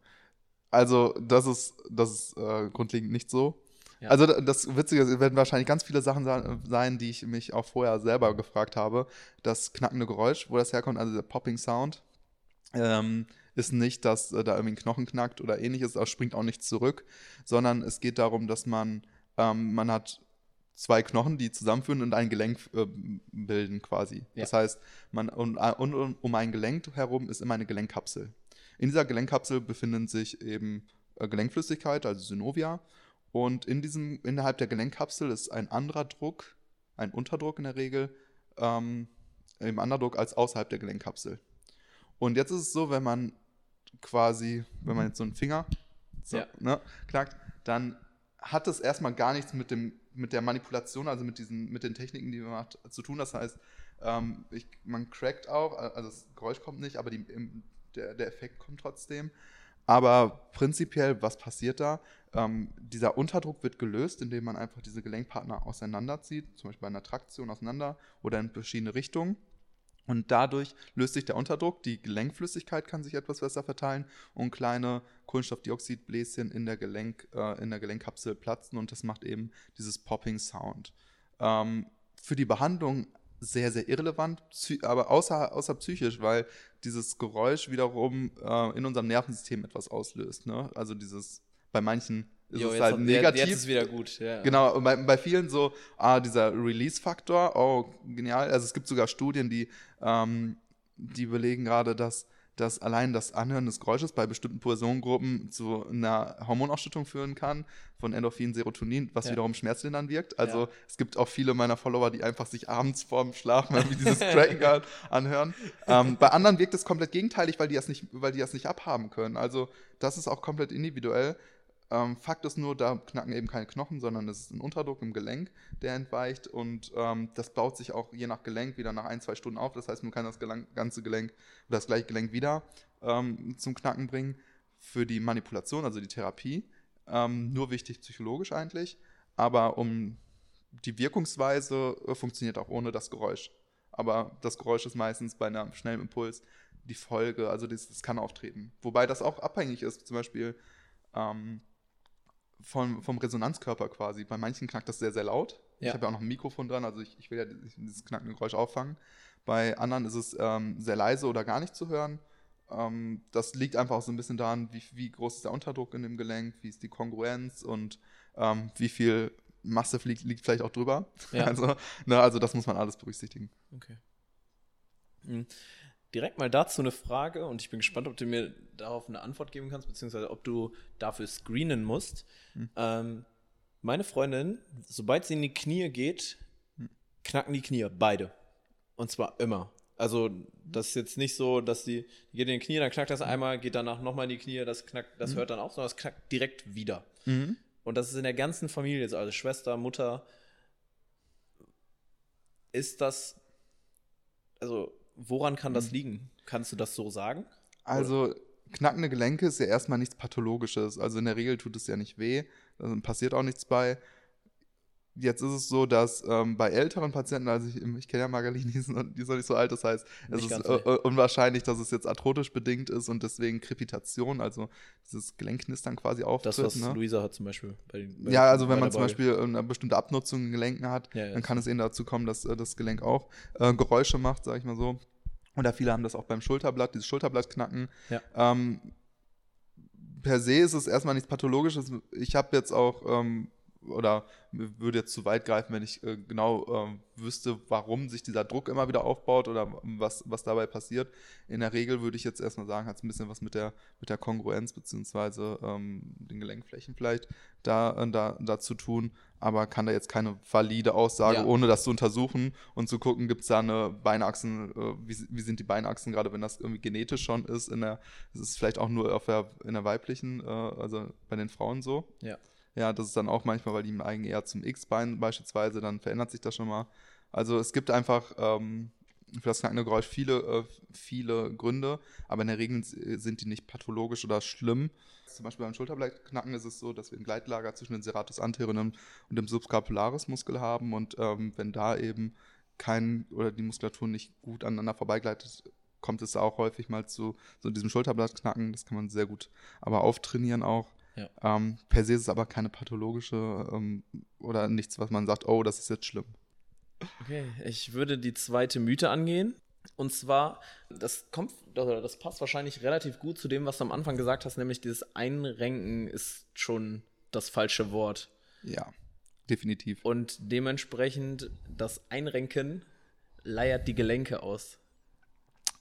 Also, das ist, das ist äh, grundlegend nicht so. Ja. Also, da- das Witzige ist, es werden wahrscheinlich ganz viele Sachen sa- sein, die ich mich auch vorher selber gefragt habe. Das knackende Geräusch, wo das herkommt, also der Popping Sound, ähm, ist nicht, dass äh, da irgendwie ein Knochen knackt oder ähnliches, das springt auch nicht zurück, sondern es geht darum, dass man, ähm, man hat zwei Knochen, die zusammenführen und ein Gelenk äh, bilden quasi. Ja. Das heißt, man, und, und, und um ein Gelenk herum ist immer eine Gelenkkapsel. In dieser Gelenkkapsel befinden sich eben äh, Gelenkflüssigkeit, also Synovia. Und in diesem, innerhalb der Gelenkkapsel ist ein anderer Druck, ein Unterdruck in der Regel, ähm, im Underdruck als außerhalb der Gelenkkapsel. Und jetzt ist es so, wenn man quasi, wenn man jetzt so einen Finger so, Ja. ne, knackt, dann hat es erstmal gar nichts mit, dem, mit der Manipulation, also mit, diesen, mit den Techniken, die man macht, zu tun. Das heißt, ähm, ich, man crackt auch, also das Geräusch kommt nicht, aber die, der, der Effekt kommt trotzdem. Aber prinzipiell, was passiert da? Ähm, dieser Unterdruck wird gelöst, indem man einfach diese Gelenkpartner auseinanderzieht, zum Beispiel bei einer Traktion auseinander oder in verschiedene Richtungen. Und dadurch löst sich der Unterdruck, die Gelenkflüssigkeit kann sich etwas besser verteilen und kleine Kohlenstoffdioxidbläschen in der, Gelenk, äh, in der Gelenkkapsel platzen und das macht eben dieses Popping Sound. Ähm, für die Behandlung sehr, sehr irrelevant, aber außer, außer psychisch, weil dieses Geräusch wiederum äh, in unserem Nervensystem etwas auslöst. Ne? Also dieses, bei manchen ist Jo, es halt negativ. Jetzt ist wieder gut, ja. Genau, und bei, bei vielen so, ah, dieser Release-Faktor, oh, genial. Also es gibt sogar Studien, die, ähm, die belegen gerade, dass, dass allein das Anhören des Geräusches bei bestimmten Personengruppen zu einer Hormonausschüttung führen kann von Endorphin, Serotonin, was Ja. wiederum schmerzlindernd wirkt. Also Ja. es gibt auch viele meiner Follower, die einfach sich abends vorm Schlafen irgendwie dieses Cracken an- anhören. Ähm, bei anderen wirkt es komplett gegenteilig, weil die das nicht, weil die das nicht abhaben können. Also das ist auch komplett individuell Ähm, Fakt ist nur, da knacken eben keine Knochen, sondern es ist ein Unterdruck im Gelenk, der entweicht und ähm, das baut sich auch je nach Gelenk wieder nach ein, zwei Stunden auf. Das heißt, man kann das Gelenk, ganze Gelenk oder das gleiche Gelenk wieder ähm, zum Knacken bringen. Für die Manipulation, also die Therapie, ähm, nur wichtig psychologisch eigentlich, aber um die Wirkungsweise äh, funktioniert auch ohne das Geräusch. Aber das Geräusch ist meistens bei einem schnellen Impuls die Folge, also das, das kann auftreten. Wobei das auch abhängig ist, zum Beispiel ähm, vom, vom Resonanzkörper quasi. Bei manchen knackt das sehr, sehr laut. Ja. Ich habe ja auch noch ein Mikrofon dran, also ich, ich will ja dieses knackende Geräusch auffangen. Bei anderen ist es ähm, sehr leise oder gar nicht zu hören. Ähm, das liegt einfach auch so ein bisschen daran, wie, wie groß ist der Unterdruck in dem Gelenk, wie ist die Kongruenz und ähm, wie viel Masse liegt, liegt vielleicht auch drüber. Ja. Also, ne, also das muss man alles berücksichtigen. Okay. Mhm. Direkt mal dazu eine Frage und ich bin gespannt, ob du mir darauf eine Antwort geben kannst, beziehungsweise ob du dafür screenen musst. Mhm. Ähm, meine Freundin, sobald sie in die Knie geht, hm. knacken die Knie, beide. Und zwar immer. Also, das ist jetzt nicht so, dass sie geht in die Knie, dann knackt das hm. einmal, geht danach nochmal in die Knie, das knackt, das mhm. hört dann auf, sondern das knackt direkt wieder. Mhm. Und das ist in der ganzen Familie, also Schwester, Mutter. Ist das, also woran kann das mhm. liegen? Kannst du das so sagen? Also knackende Gelenke ist ja erstmal nichts Pathologisches. Also in der Regel tut es ja nicht weh, passiert auch nichts bei. Jetzt ist es so, dass ähm, bei älteren Patienten, also ich, ich kenne ja Margalini, die ist noch nicht so alt, das heißt, es nicht ist äh, unwahrscheinlich, dass es jetzt arthrotisch bedingt ist und deswegen Krepitation, also dieses Gelenknistern quasi auftritt. Das, was ne? Luisa hat zum Beispiel. Bei, bei ja, also wenn man zum Beispiel eine bestimmte Abnutzung in Gelenken hat, ja, ja, dann kann es eben dazu kommen, dass äh, das Gelenk auch äh, Geräusche macht, sag ich mal so. Oder viele haben das auch beim Schulterblatt, dieses Schulterblattknacken. Ja. Ähm, per se ist es erstmal nichts Pathologisches. Ich habe jetzt auch ähm, oder würde jetzt zu weit greifen, wenn ich äh, genau äh, wüsste, warum sich dieser Druck immer wieder aufbaut oder was, was dabei passiert. In der Regel würde ich jetzt erstmal sagen, hat es ein bisschen was mit der, mit der Kongruenz beziehungsweise ähm, den Gelenkflächen vielleicht da, äh, da, da zu tun, aber kann da jetzt keine valide Aussage, ja. ohne das zu untersuchen und zu gucken, gibt es da eine Beinachsen, äh, wie, wie sind die Beinachsen, gerade wenn das irgendwie genetisch schon ist, in der, ist es vielleicht auch nur auf der, in der weiblichen, äh, also bei den Frauen so. Ja. Ja, das ist dann auch manchmal, weil die eigen eher zum X-Bein beispielsweise, dann verändert sich das schon mal. Also es gibt einfach ähm, für das knackende Geräusch viele, äh, viele Gründe, aber in der Regel sind die nicht pathologisch oder schlimm. Zum Beispiel beim Schulterblattknacken ist es so, dass wir ein Gleitlager zwischen dem Serratus anterior und dem Subscapularis Muskel haben und ähm, wenn da eben kein oder die Muskulatur nicht gut aneinander vorbeigleitet, kommt es auch häufig mal zu so diesem Schulterblattknacken. Das kann man sehr gut aber auftrainieren auch. Ja. Ähm, per se ist es aber keine pathologische ähm, oder nichts, was man sagt, oh, das ist jetzt schlimm. Okay, ich würde die zweite Mythe angehen. Und zwar, das kommt, das passt wahrscheinlich relativ gut zu dem, was du am Anfang gesagt hast, nämlich dieses Einrenken ist schon das falsche Wort. Ja, definitiv. Und dementsprechend, das Einrenken leiert die Gelenke aus.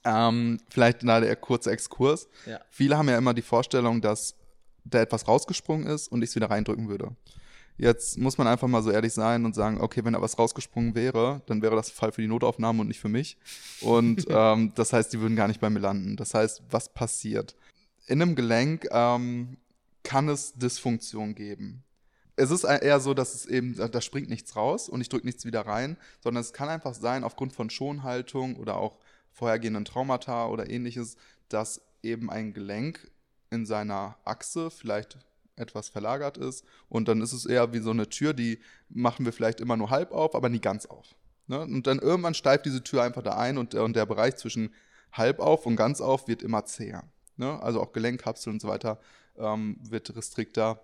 Ähm, vielleicht da der kurze Exkurs. Ja. Viele haben ja immer die Vorstellung, dass da etwas rausgesprungen ist und ich es wieder reindrücken würde. Jetzt muss man einfach mal so ehrlich sein und sagen, okay, wenn da was rausgesprungen wäre, dann wäre das Fall für die Notaufnahme und nicht für mich. Und ähm, das heißt, die würden gar nicht bei mir landen. Das heißt, was passiert? In einem Gelenk ähm, kann es Dysfunktion geben. Es ist eher so, dass es eben, da springt nichts raus und ich drücke nichts wieder rein, sondern es kann einfach sein, aufgrund von Schonhaltung oder auch vorhergehenden Traumata oder ähnliches, dass eben ein Gelenk in seiner Achse vielleicht etwas verlagert ist. Und dann ist es eher wie so eine Tür, die machen wir vielleicht immer nur halb auf, aber nie ganz auf. Ne? Und dann irgendwann steift diese Tür einfach da ein und, und der Bereich zwischen halb auf und ganz auf wird immer zäher. Ne? Also auch Gelenkkapseln und so weiter ähm, wird restrikter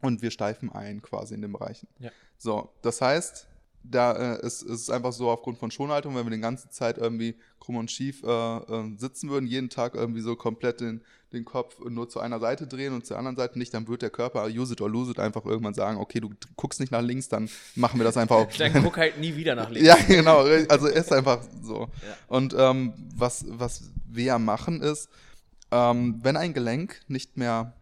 und wir steifen ein quasi in den Bereichen. Ja. So, das heißt, da äh, ist, ist einfach so aufgrund von Schonhaltung, wenn wir die ganze Zeit irgendwie krumm und schief äh, äh, sitzen würden, jeden Tag irgendwie so komplett den, den Kopf nur zu einer Seite drehen und zur anderen Seite nicht, dann wird der Körper use it or lose it einfach irgendwann sagen, okay, du guckst nicht nach links, dann machen wir das einfach auch. dann guck halt nie wieder nach links. ja, genau, also ist einfach so. Ja. Und ähm, was, was wir machen ist, ähm, wenn ein Gelenk nicht mehr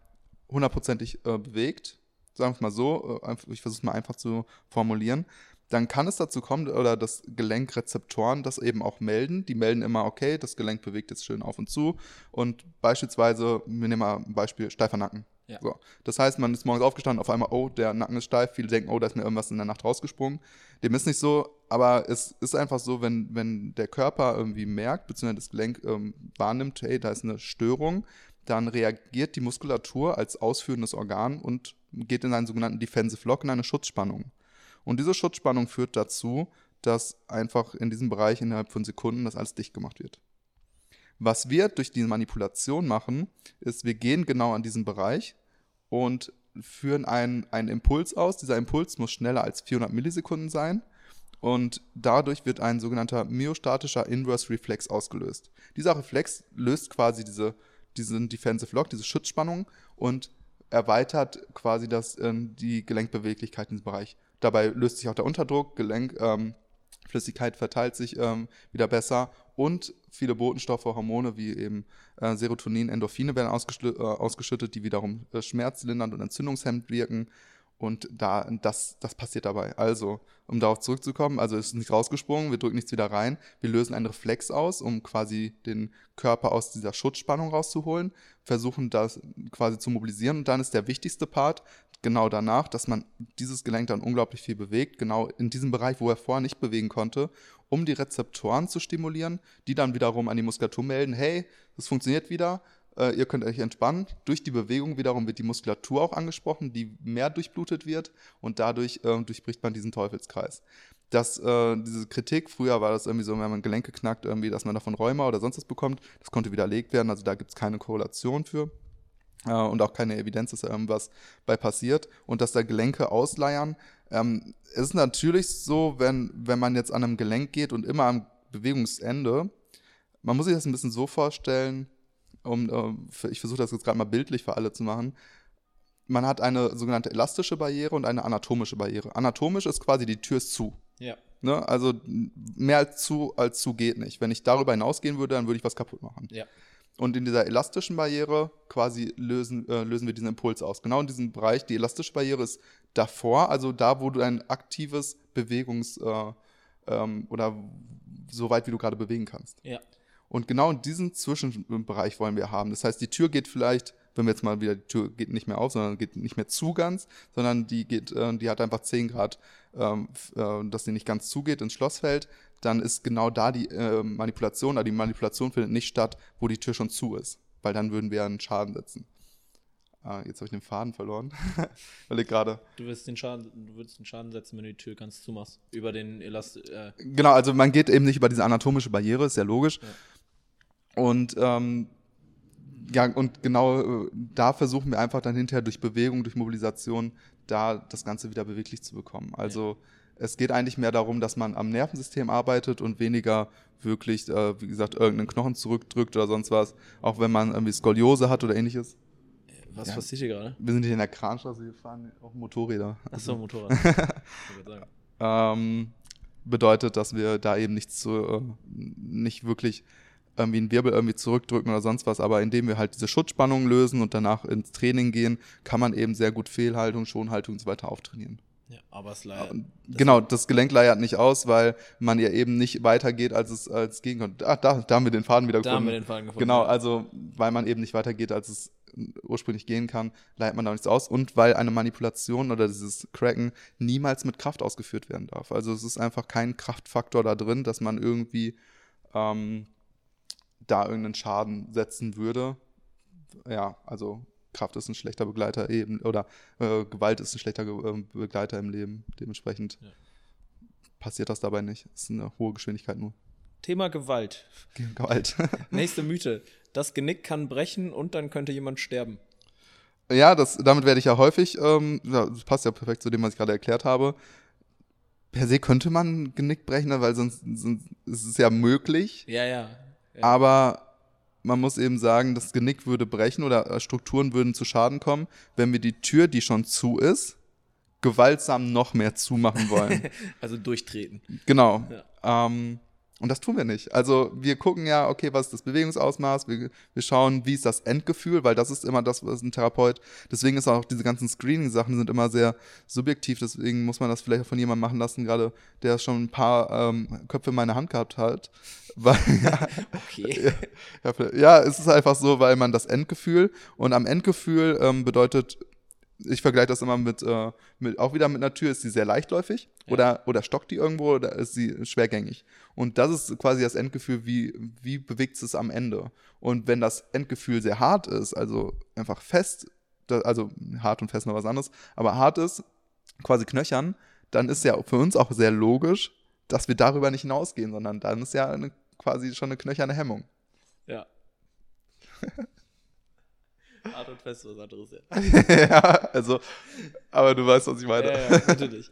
hundertprozentig äh, bewegt, sagen wir mal so, äh, ich versuche es mal einfach zu formulieren, dann kann es dazu kommen, oder das Gelenkrezeptoren das eben auch melden. Die melden immer, okay, das Gelenk bewegt jetzt schön auf und zu. Und beispielsweise, wir nehmen mal ein Beispiel, steifer Nacken. Ja. So. Das heißt, man ist morgens aufgestanden, auf einmal, oh, der Nacken ist steif, viele denken, oh, da ist mir irgendwas in der Nacht rausgesprungen. Dem ist nicht so, aber es ist einfach so, wenn, wenn der Körper irgendwie merkt, beziehungsweise das Gelenk ähm, wahrnimmt, hey, da ist eine Störung, dann reagiert die Muskulatur als ausführendes Organ und geht in einen sogenannten Defensive Lock, in eine Schutzspannung. Und diese Schutzspannung führt dazu, dass einfach in diesem Bereich innerhalb von Sekunden das alles dicht gemacht wird. Was wir durch die Manipulation machen, ist, wir gehen genau an diesen Bereich und führen einen, einen Impuls aus. Dieser Impuls muss schneller als 400 Millisekunden sein und dadurch wird ein sogenannter myostatischer Inverse Reflex ausgelöst. Dieser Reflex löst quasi diese, diesen Defensive Lock, diese Schutzspannung und erweitert quasi das, äh, die Gelenkbeweglichkeit in diesem Bereich. Dabei löst sich auch der Unterdruck, Gelenk, ähm, verteilt sich ähm, wieder besser und viele Botenstoffe, Hormone wie eben äh, Serotonin, Endorphine werden äh, ausgeschüttet, die wiederum äh, schmerzlindernd und entzündungshemmend wirken. Und da, das, das passiert dabei. Also, um darauf zurückzukommen, also ist nicht rausgesprungen, wir drücken nichts wieder rein, wir lösen einen Reflex aus, um quasi den Körper aus dieser Schutzspannung rauszuholen, versuchen das quasi zu mobilisieren. Und dann ist der wichtigste Part, genau danach, dass man dieses Gelenk dann unglaublich viel bewegt, genau in diesem Bereich, wo er vorher nicht bewegen konnte, um die Rezeptoren zu stimulieren, die dann wiederum an die Muskulatur melden, hey, das funktioniert wieder, äh, ihr könnt euch entspannen. Durch die Bewegung wiederum wird die Muskulatur auch angesprochen, die mehr durchblutet wird und dadurch äh, durchbricht man diesen Teufelskreis. Das, äh, diese Kritik, früher war das irgendwie so, wenn man Gelenke knackt, irgendwie, dass man davon Rheuma oder sonst was bekommt, das konnte widerlegt werden, also da gibt es keine Korrelation für äh, und auch keine Evidenz, dass da irgendwas bei passiert und dass da Gelenke ausleiern. Ähm, es ist natürlich so, wenn, wenn man jetzt an einem Gelenk geht und immer am Bewegungsende, man muss sich das ein bisschen so vorstellen, um, ich versuche das jetzt gerade mal bildlich für alle zu machen. Man hat eine sogenannte elastische Barriere und eine anatomische Barriere. Anatomisch ist quasi die Tür ist zu. Ja. Ne? Also mehr als zu als zu geht nicht. Wenn ich darüber hinausgehen würde, dann würde ich was kaputt machen. Ja. Und in dieser elastischen Barriere quasi lösen, äh, lösen wir diesen Impuls aus. Genau in diesem Bereich, die elastische Barriere ist davor, also da, wo du ein aktives Bewegungs- äh, ähm, oder so weit, wie du gerade bewegen kannst. Ja. Und genau in diesem Zwischenbereich wollen wir haben. Das heißt, die Tür geht vielleicht, wenn wir jetzt mal wieder, die Tür geht nicht mehr auf, sondern geht nicht mehr zu ganz, sondern die geht, äh, die hat einfach 10 Grad, ähm, äh, dass sie nicht ganz zugeht ins Schlossfeld dann ist genau da die äh, Manipulation, aber die Manipulation findet nicht statt, wo die Tür schon zu ist, weil dann würden wir einen Schaden setzen. Ah, jetzt habe ich den Faden verloren, weil ich gerade. Du wirst den Schaden, du würdest den Schaden setzen, wenn du die Tür ganz zumachst. Über den Elast. Äh genau, also man geht eben nicht über diese anatomische Barriere, ist ja logisch. Ja. Und ähm, ja, und genau äh, da versuchen wir einfach dann hinterher durch Bewegung, durch Mobilisation, da das Ganze wieder beweglich zu bekommen. Also ja es geht eigentlich mehr darum, dass man am Nervensystem arbeitet und weniger wirklich, äh, wie gesagt, irgendeinen Knochen zurückdrückt oder sonst was. Auch wenn man irgendwie Skoliose hat oder ähnliches. Was ja. passiert hier gerade? Wir sind hier in der Kranstraße, wir fahren auf Motorräder. Achso, Motorrad. ähm, bedeutet, dass wir da eben nichts zu, äh, nicht wirklich irgendwie einen Wirbel irgendwie zurückdrücken oder sonst was, aber indem wir halt diese Schutzspannung lösen und danach ins Training gehen, kann man eben sehr gut Fehlhaltung, Schonhaltung und so weiter auftrainieren. Ja, aber es leiert. Genau, das Gelenk leiert nicht aus, weil man ja eben nicht weitergeht, als es als gehen konnte. Ach, da, da haben wir den Faden wieder gefunden. Da haben wir den Faden gefunden. Genau, also weil man eben nicht weitergeht, als es ursprünglich gehen kann, leiert man da nichts aus. Und weil eine Manipulation oder dieses Cracken niemals mit Kraft ausgeführt werden darf. Also es ist einfach kein Kraftfaktor da drin, dass man irgendwie ähm, da irgendeinen Schaden setzen würde. Ja, also Kraft ist ein schlechter Begleiter eben oder äh, Gewalt ist ein schlechter Ge äh, Begleiter im Leben. Dementsprechend ja. passiert das dabei nicht. Es ist eine hohe Geschwindigkeit nur. Thema Gewalt. Gewalt. Nächste Mythe. Das Genick kann brechen und dann könnte jemand sterben. Ja, das, damit werde ich ja häufig, ähm, das passt ja perfekt zu dem, was ich gerade erklärt habe. Per se könnte man Genick brechen, ne, weil sonst, sonst ist es ja möglich. Ja, ja. Ja. Aber man muss eben sagen, das Genick würde brechen oder äh, Strukturen würden zu Schaden kommen, wenn wir die Tür, die schon zu ist, gewaltsam noch mehr zumachen wollen. also durchtreten. Genau. Ja. Ähm, Und das tun wir nicht. Also wir gucken ja, okay, was ist das Bewegungsausmaß? Wir, wir schauen, wie ist das Endgefühl, weil das ist immer das, was ein Therapeut. Deswegen ist auch diese ganzen Screening-Sachen sind immer sehr subjektiv. Deswegen muss man das vielleicht von jemandem machen lassen, gerade der schon ein paar ähm, Köpfe in meiner Hand gehabt hat. Weil, ja, okay. Ja, ja, es ist einfach so, weil man das Endgefühl und am Endgefühl ähm, bedeutet ich vergleiche das immer mit, äh, mit, auch wieder mit einer Tür, ist sie sehr leichtläufig ja. oder, oder stockt die irgendwo oder ist sie schwergängig. Und das ist quasi das Endgefühl, wie, wie bewegt es am Ende. Und wenn das Endgefühl sehr hart ist, also einfach fest, also hart und fest noch was anderes, aber hart ist, quasi knöchern, dann ist ja für uns auch sehr logisch, dass wir darüber nicht hinausgehen, sondern dann ist ja eine, quasi schon eine knöcherne Hemmung. Ja. Hart und fest was anderes, ja. ja, also, aber du weißt, was ich meine. Ja, ja, natürlich.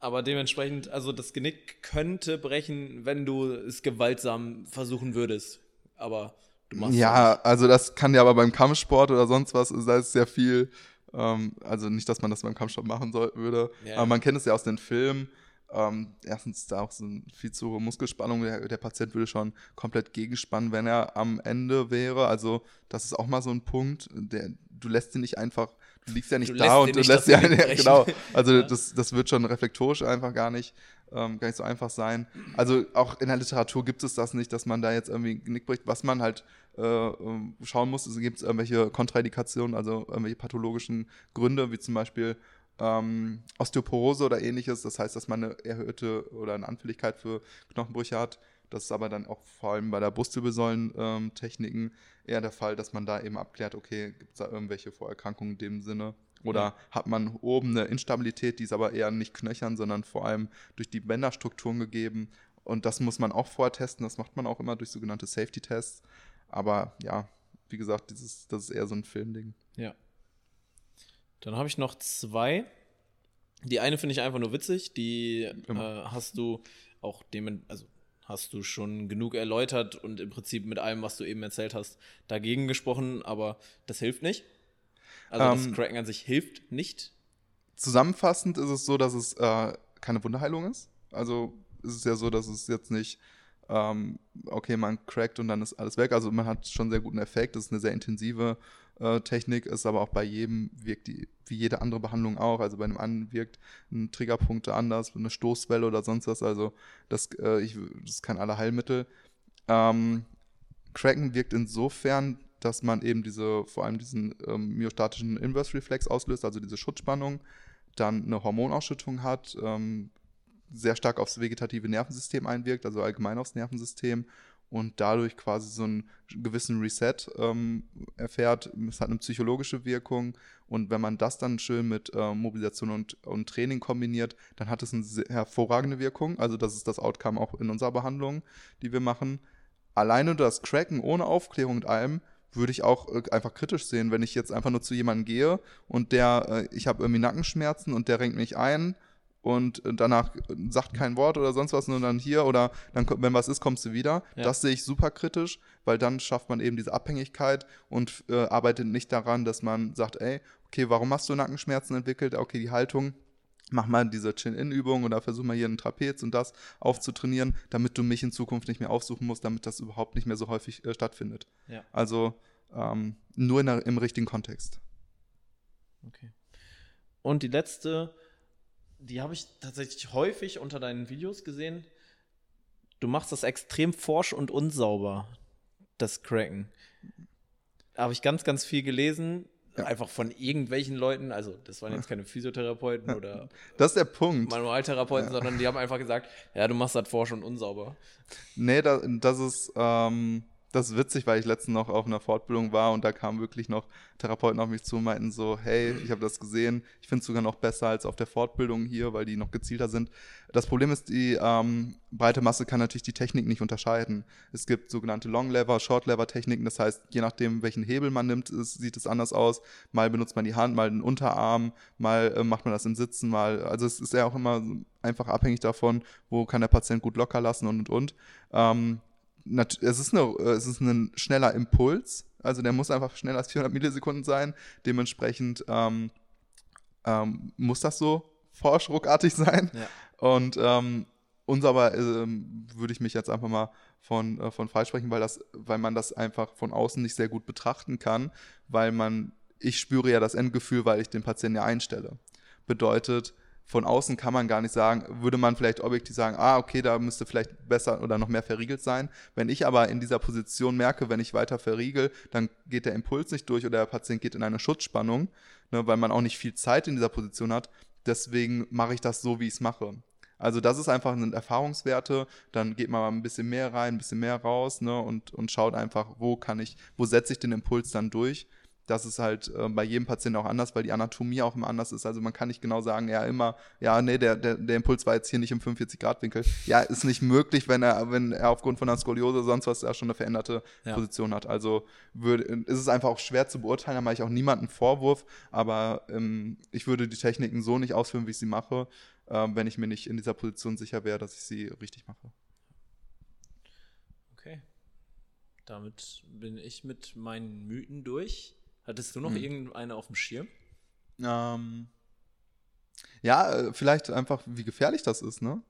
Aber dementsprechend, also das Genick könnte brechen, wenn du es gewaltsam versuchen würdest. Aber du machst Ja, es also das kann ja aber beim Kampfsport oder sonst was, da ist sehr viel, ähm, also nicht, dass man das beim Kampfsport machen soll, würde, ja. aber man kennt es ja aus den Filmen, ähm, erstens da auch so viel zu hohe Muskelspannung. Der, der, Patient würde schon komplett gegenspannen, wenn er am Ende wäre. Also, das ist auch mal so ein Punkt. Der, du lässt ihn nicht einfach, du liegst ja nicht du da und du lässt ja, genau. Also, ja. das, das wird schon reflektorisch einfach gar nicht, ähm, gar nicht so einfach sein. Also, auch in der Literatur gibt es das nicht, dass man da jetzt irgendwie Genick bricht. Was man halt äh, ähm, schauen muss, gibt es irgendwelche Kontraindikationen, also irgendwelche pathologischen Gründe, wie zum Beispiel ähm, Osteoporose oder ähnliches. Das heißt, dass man eine erhöhte oder eine Anfälligkeit für Knochenbrüche hat. Das ist aber dann auch vor allem bei der Brustwirbelsäulentechniken ähm, eher der Fall, dass man da eben abklärt, okay, gibt es da irgendwelche Vorerkrankungen in dem Sinne? Oder ja. hat man oben eine Instabilität, die ist aber eher nicht knöchern, sondern vor allem durch die Bänderstrukturen gegeben. Und das muss man auch vorher testen. Das macht man auch immer durch sogenannte Safety-Tests. Aber ja, wie gesagt, dieses, das ist eher so ein Filmding. Ja. Dann habe ich noch zwei. Die eine finde ich einfach nur witzig. Die äh, hast du auch dem, also hast du schon genug erläutert und im Prinzip mit allem, was du eben erzählt hast, dagegen gesprochen, aber das hilft nicht. Also ähm, das Cracken an sich hilft nicht. Zusammenfassend ist es so, dass es äh, keine Wunderheilung ist. Also ist es ja so, dass es jetzt nicht, ähm, okay, man crackt und dann ist alles weg. Also man hat schon sehr guten Effekt. Das ist eine sehr intensive äh, Technik ist, aber auch bei jedem wirkt die, wie jede andere Behandlung auch. Also bei einem anderen wirkt ein Triggerpunkt anders, eine Stoßwelle oder sonst was. Also das, äh, ich, das ist kein Allerheilmittel. Ähm, Cracken wirkt insofern, dass man eben diese, vor allem diesen ähm, myostatischen Inverse-Reflex auslöst, also diese Schutzspannung, dann eine Hormonausschüttung hat, ähm, sehr stark aufs vegetative Nervensystem einwirkt, also allgemein aufs Nervensystem und dadurch quasi so einen gewissen Reset ähm, erfährt. Es hat eine psychologische Wirkung und wenn man das dann schön mit äh, Mobilisation und, und Training kombiniert, dann hat es eine hervorragende Wirkung. Also das ist das Outcome auch in unserer Behandlung, die wir machen. Alleine das Cracken ohne Aufklärung und allem würde ich auch äh, einfach kritisch sehen, wenn ich jetzt einfach nur zu jemandem gehe und der, äh, ich habe irgendwie Nackenschmerzen und der renkt mich ein und danach sagt kein Wort oder sonst was, sondern hier oder dann, wenn was ist, kommst du wieder. Ja. Das sehe ich super kritisch, weil dann schafft man eben diese Abhängigkeit und äh, arbeitet nicht daran, dass man sagt, ey, okay, warum hast du Nackenschmerzen entwickelt? Okay, die Haltung, mach mal diese Chin-In-Übung oder versuch mal hier einen Trapez und das aufzutrainieren, damit du mich in Zukunft nicht mehr aufsuchen musst, damit das überhaupt nicht mehr so häufig äh, stattfindet. Ja. Also ähm, nur der, im richtigen Kontext. Okay. Und die letzte die habe ich tatsächlich häufig unter deinen Videos gesehen. Du machst das extrem forsch und unsauber, das Cracken. Da habe ich ganz, ganz viel gelesen. Ja. Einfach von irgendwelchen Leuten, also das waren jetzt keine Physiotherapeuten oder das ist der Punkt. Manualtherapeuten, ja. sondern die haben einfach gesagt, ja, du machst das forsch und unsauber. Nee, das, das ist, ähm, das ist witzig, weil ich letztens noch auf einer Fortbildung war und da kamen wirklich noch Therapeuten auf mich zu und meinten so, hey, ich habe das gesehen, ich finde es sogar noch besser als auf der Fortbildung hier, weil die noch gezielter sind. Das Problem ist, die ähm, breite Masse kann natürlich die Technik nicht unterscheiden. Es gibt sogenannte Long Lever, Short Lever Techniken, das heißt, je nachdem, welchen Hebel man nimmt, ist, sieht es anders aus. Mal benutzt man die Hand, mal den Unterarm, mal äh, macht man das im Sitzen, mal, also es ist ja auch immer einfach abhängig davon, wo kann der Patient gut locker lassen und und und. Ähm, es ist, eine, es ist ein schneller Impuls, also der muss einfach schneller als 400 Millisekunden sein. Dementsprechend ähm, ähm, muss das so forschruckartig sein. Ja. Und ähm, uns aber ähm, würde ich mich jetzt einfach mal von, äh, von freisprechen, weil, das, weil man das einfach von außen nicht sehr gut betrachten kann, weil man, ich spüre ja das Endgefühl, weil ich den Patienten ja einstelle. Bedeutet, von außen kann man gar nicht sagen, würde man vielleicht objektiv sagen, ah, okay, da müsste vielleicht besser oder noch mehr verriegelt sein. Wenn ich aber in dieser Position merke, wenn ich weiter verriegel, dann geht der Impuls nicht durch oder der Patient geht in eine Schutzspannung, ne, weil man auch nicht viel Zeit in dieser Position hat. Deswegen mache ich das so, wie ich es mache. Also das ist einfach sind Erfahrungswerte, dann geht man mal ein bisschen mehr rein, ein bisschen mehr raus, ne, und, und schaut einfach, wo kann ich, wo setze ich den Impuls dann durch das ist halt äh, bei jedem Patienten auch anders, weil die Anatomie auch immer anders ist. Also man kann nicht genau sagen, ja, immer, ja, nee, der, der, der Impuls war jetzt hier nicht im 45-Grad-Winkel. Ja, ist nicht möglich, wenn er, wenn er aufgrund von einer Skoliose sonst was da schon eine veränderte ja. Position hat. Also würde, ist es einfach auch schwer zu beurteilen, da mache ich auch niemanden Vorwurf, aber ähm, ich würde die Techniken so nicht ausführen, wie ich sie mache, äh, wenn ich mir nicht in dieser Position sicher wäre, dass ich sie richtig mache. Okay. Damit bin ich mit meinen Mythen durch. Hattest du noch hm. irgendeine auf dem Schirm? Ähm, ja, äh, vielleicht einfach, wie gefährlich das ist, ne?